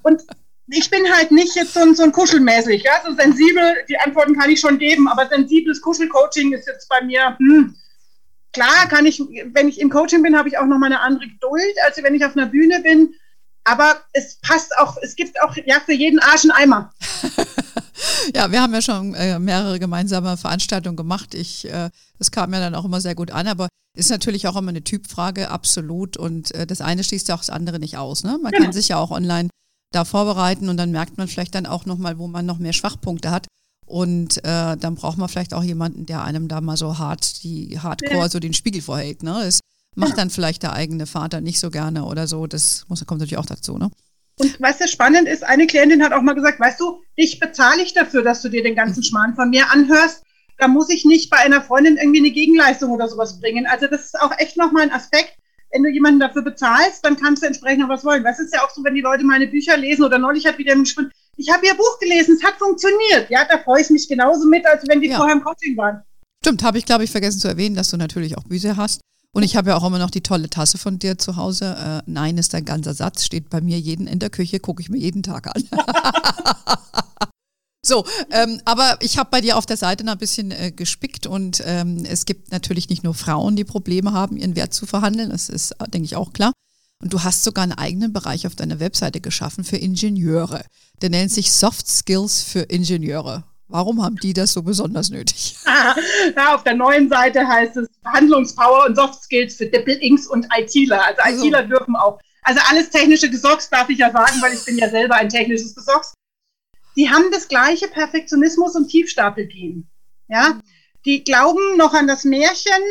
Speaker 1: Und ich bin halt nicht jetzt so ein, so ein Kuschelmäßig, ja, so sensibel, die Antworten kann ich schon geben, aber sensibles Kuschelcoaching ist jetzt bei mir, hm, klar kann ich, wenn ich im Coaching bin, habe ich auch noch mal eine andere Geduld, als wenn ich auf einer Bühne bin. Aber es passt auch, es gibt auch ja für jeden Arsch einen Eimer.
Speaker 2: ja, wir haben ja schon äh, mehrere gemeinsame Veranstaltungen gemacht. Ich, äh, das kam ja dann auch immer sehr gut an, aber ist natürlich auch immer eine Typfrage, absolut. Und äh, das eine schließt ja auch das andere nicht aus. Ne? Man genau. kann sich ja auch online da vorbereiten und dann merkt man vielleicht dann auch nochmal, wo man noch mehr Schwachpunkte hat. Und äh, dann braucht man vielleicht auch jemanden, der einem da mal so hart, die Hardcore ja. so den Spiegel vorhält. Ne? Das macht dann vielleicht der eigene Vater nicht so gerne oder so. Das muss, kommt natürlich auch dazu, ne?
Speaker 1: Und was ja spannend ist, eine Klientin hat auch mal gesagt, weißt du, dich bezahle ich dafür, dass du dir den ganzen Schmarrn von mir anhörst. Da muss ich nicht bei einer Freundin irgendwie eine Gegenleistung oder sowas bringen. Also das ist auch echt nochmal ein Aspekt. wenn du jemanden dafür bezahlst, dann kannst du entsprechend noch was wollen. Was ist ja auch so, wenn die Leute meine Bücher lesen oder neulich hat wieder ein Gespräch, ich habe ihr Buch gelesen, es hat funktioniert. Ja, da freue ich mich genauso mit, als wenn die ja. vorher im Coaching waren.
Speaker 2: Stimmt, habe ich, glaube ich, vergessen zu erwähnen, dass du natürlich auch Bücher hast. Und ich habe ja auch immer noch die tolle Tasse von dir zu Hause. Äh, Nein ist ein ganzer Satz, steht bei mir jeden in der Küche, gucke ich mir jeden Tag an. So, ähm, aber ich habe bei dir auf der Seite noch ein bisschen äh, gespickt und ähm, es gibt natürlich nicht nur Frauen, die Probleme haben, ihren Wert zu verhandeln. Das ist, äh, denke ich, auch klar. Und du hast sogar einen eigenen Bereich auf deiner Webseite geschaffen für Ingenieure. Der nennt sich Soft Skills für Ingenieure. Warum haben die das so besonders nötig?
Speaker 1: ja, auf der neuen Seite heißt es Verhandlungspower und Soft Skills für Dippel-Inks und ITler. Also, also ITler dürfen auch. Also alles technische Gesocks darf ich ja sagen, weil ich bin ja selber ein technisches Gesocks die haben das gleiche Perfektionismus und Tiefstapelgehen. Ja, die glauben noch an das Märchen,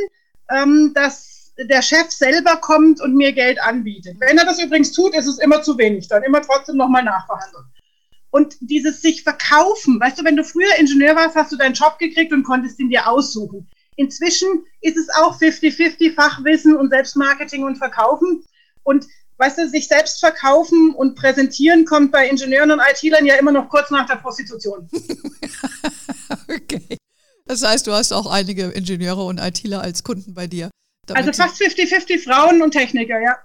Speaker 1: ähm, dass der Chef selber kommt und mir Geld anbietet. Wenn er das übrigens tut, ist es immer zu wenig, dann immer trotzdem nochmal nachverhandeln. Und dieses sich verkaufen, weißt du, wenn du früher Ingenieur warst, hast du deinen Job gekriegt und konntest ihn dir aussuchen. Inzwischen ist es auch 50-50 Fachwissen und Selbstmarketing und Verkaufen. Und weißt du, sich selbst verkaufen und präsentieren kommt bei Ingenieuren und IT-Lern ja immer noch kurz nach der Prostitution.
Speaker 2: okay. Das heißt, du hast auch einige Ingenieure und ITler als Kunden bei dir.
Speaker 1: Also fast 50-50 Frauen und Techniker, ja.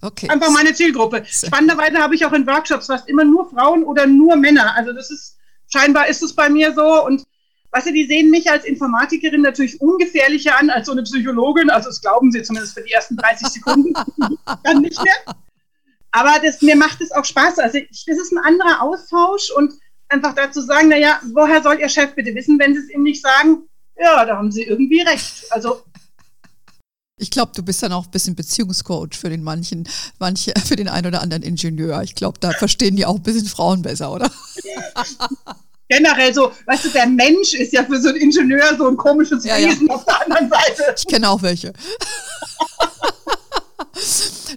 Speaker 2: Okay.
Speaker 1: Einfach meine Zielgruppe. Spannenderweise habe ich auch in Workshops fast immer nur Frauen oder nur Männer. Also das ist, scheinbar ist es bei mir so und Weißt du, die sehen mich als Informatikerin natürlich ungefährlicher an als so eine Psychologin. Also das glauben sie zumindest für die ersten 30 Sekunden. Dann nicht mehr. Aber das, mir macht es auch Spaß. Also ich, das ist ein anderer Austausch und einfach dazu sagen, naja, woher soll Ihr Chef bitte wissen, wenn Sie es ihm nicht sagen? Ja, da haben Sie irgendwie recht. Also
Speaker 2: ich glaube, du bist dann auch ein bisschen Beziehungscoach für den manchen, manche, für den einen oder anderen Ingenieur. Ich glaube, da verstehen die auch ein bisschen Frauen besser, oder?
Speaker 1: generell so, weißt du, der Mensch ist ja für so einen Ingenieur so ein komisches ja, Wesen ja. auf der anderen Seite.
Speaker 2: Ich kenne auch welche.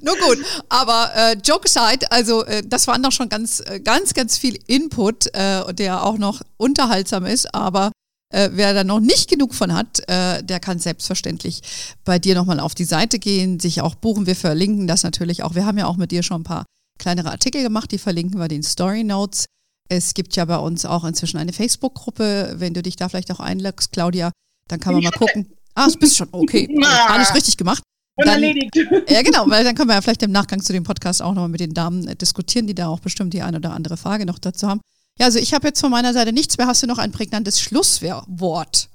Speaker 2: Nur gut, aber äh, Joke aside, also äh, das war noch schon ganz, äh, ganz, ganz viel Input, äh, der auch noch unterhaltsam ist, aber äh, wer da noch nicht genug von hat, äh, der kann selbstverständlich bei dir nochmal auf die Seite gehen, sich auch buchen. Wir verlinken das natürlich auch. Wir haben ja auch mit dir schon ein paar kleinere Artikel gemacht, die verlinken wir den Story Notes. Es gibt ja bei uns auch inzwischen eine Facebook-Gruppe. Wenn du dich da vielleicht auch einloggst, Claudia, dann kann man mal gucken. Ah, es bist schon. Okay, alles richtig gemacht. Dann, ja, genau, weil dann können wir ja vielleicht im Nachgang zu dem Podcast auch nochmal mit den Damen äh, diskutieren, die da auch bestimmt die eine oder andere Frage noch dazu haben. Ja, also ich habe jetzt von meiner Seite nichts mehr. Hast du noch ein prägnantes Schlusswort?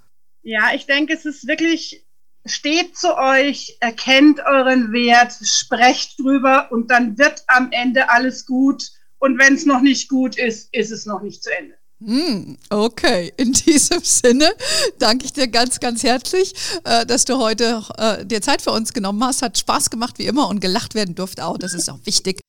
Speaker 1: Ja, ich denke, es ist wirklich, steht zu euch, erkennt euren Wert, sprecht drüber und dann wird am Ende alles gut. Und wenn es noch nicht gut ist, ist es noch nicht zu Ende.
Speaker 2: Hm, okay, in diesem Sinne danke ich dir ganz, ganz herzlich, äh, dass du heute äh, dir Zeit für uns genommen hast. Hat Spaß gemacht wie immer und gelacht werden durfte auch. Das ist auch wichtig.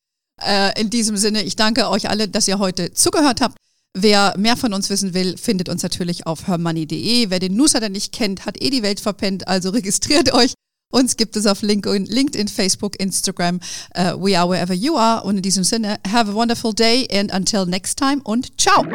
Speaker 2: Äh, in diesem Sinne, ich danke euch alle, dass ihr heute zugehört habt. Wer mehr von uns wissen will, findet uns natürlich auf hermoney.de. Wer den Newsletter nicht kennt, hat eh die Welt verpennt, also registriert euch uns gibt es auf LinkedIn, Facebook, Instagram. Uh, we are wherever you are. Und in diesem Sinne, have a wonderful day and until next time und ciao.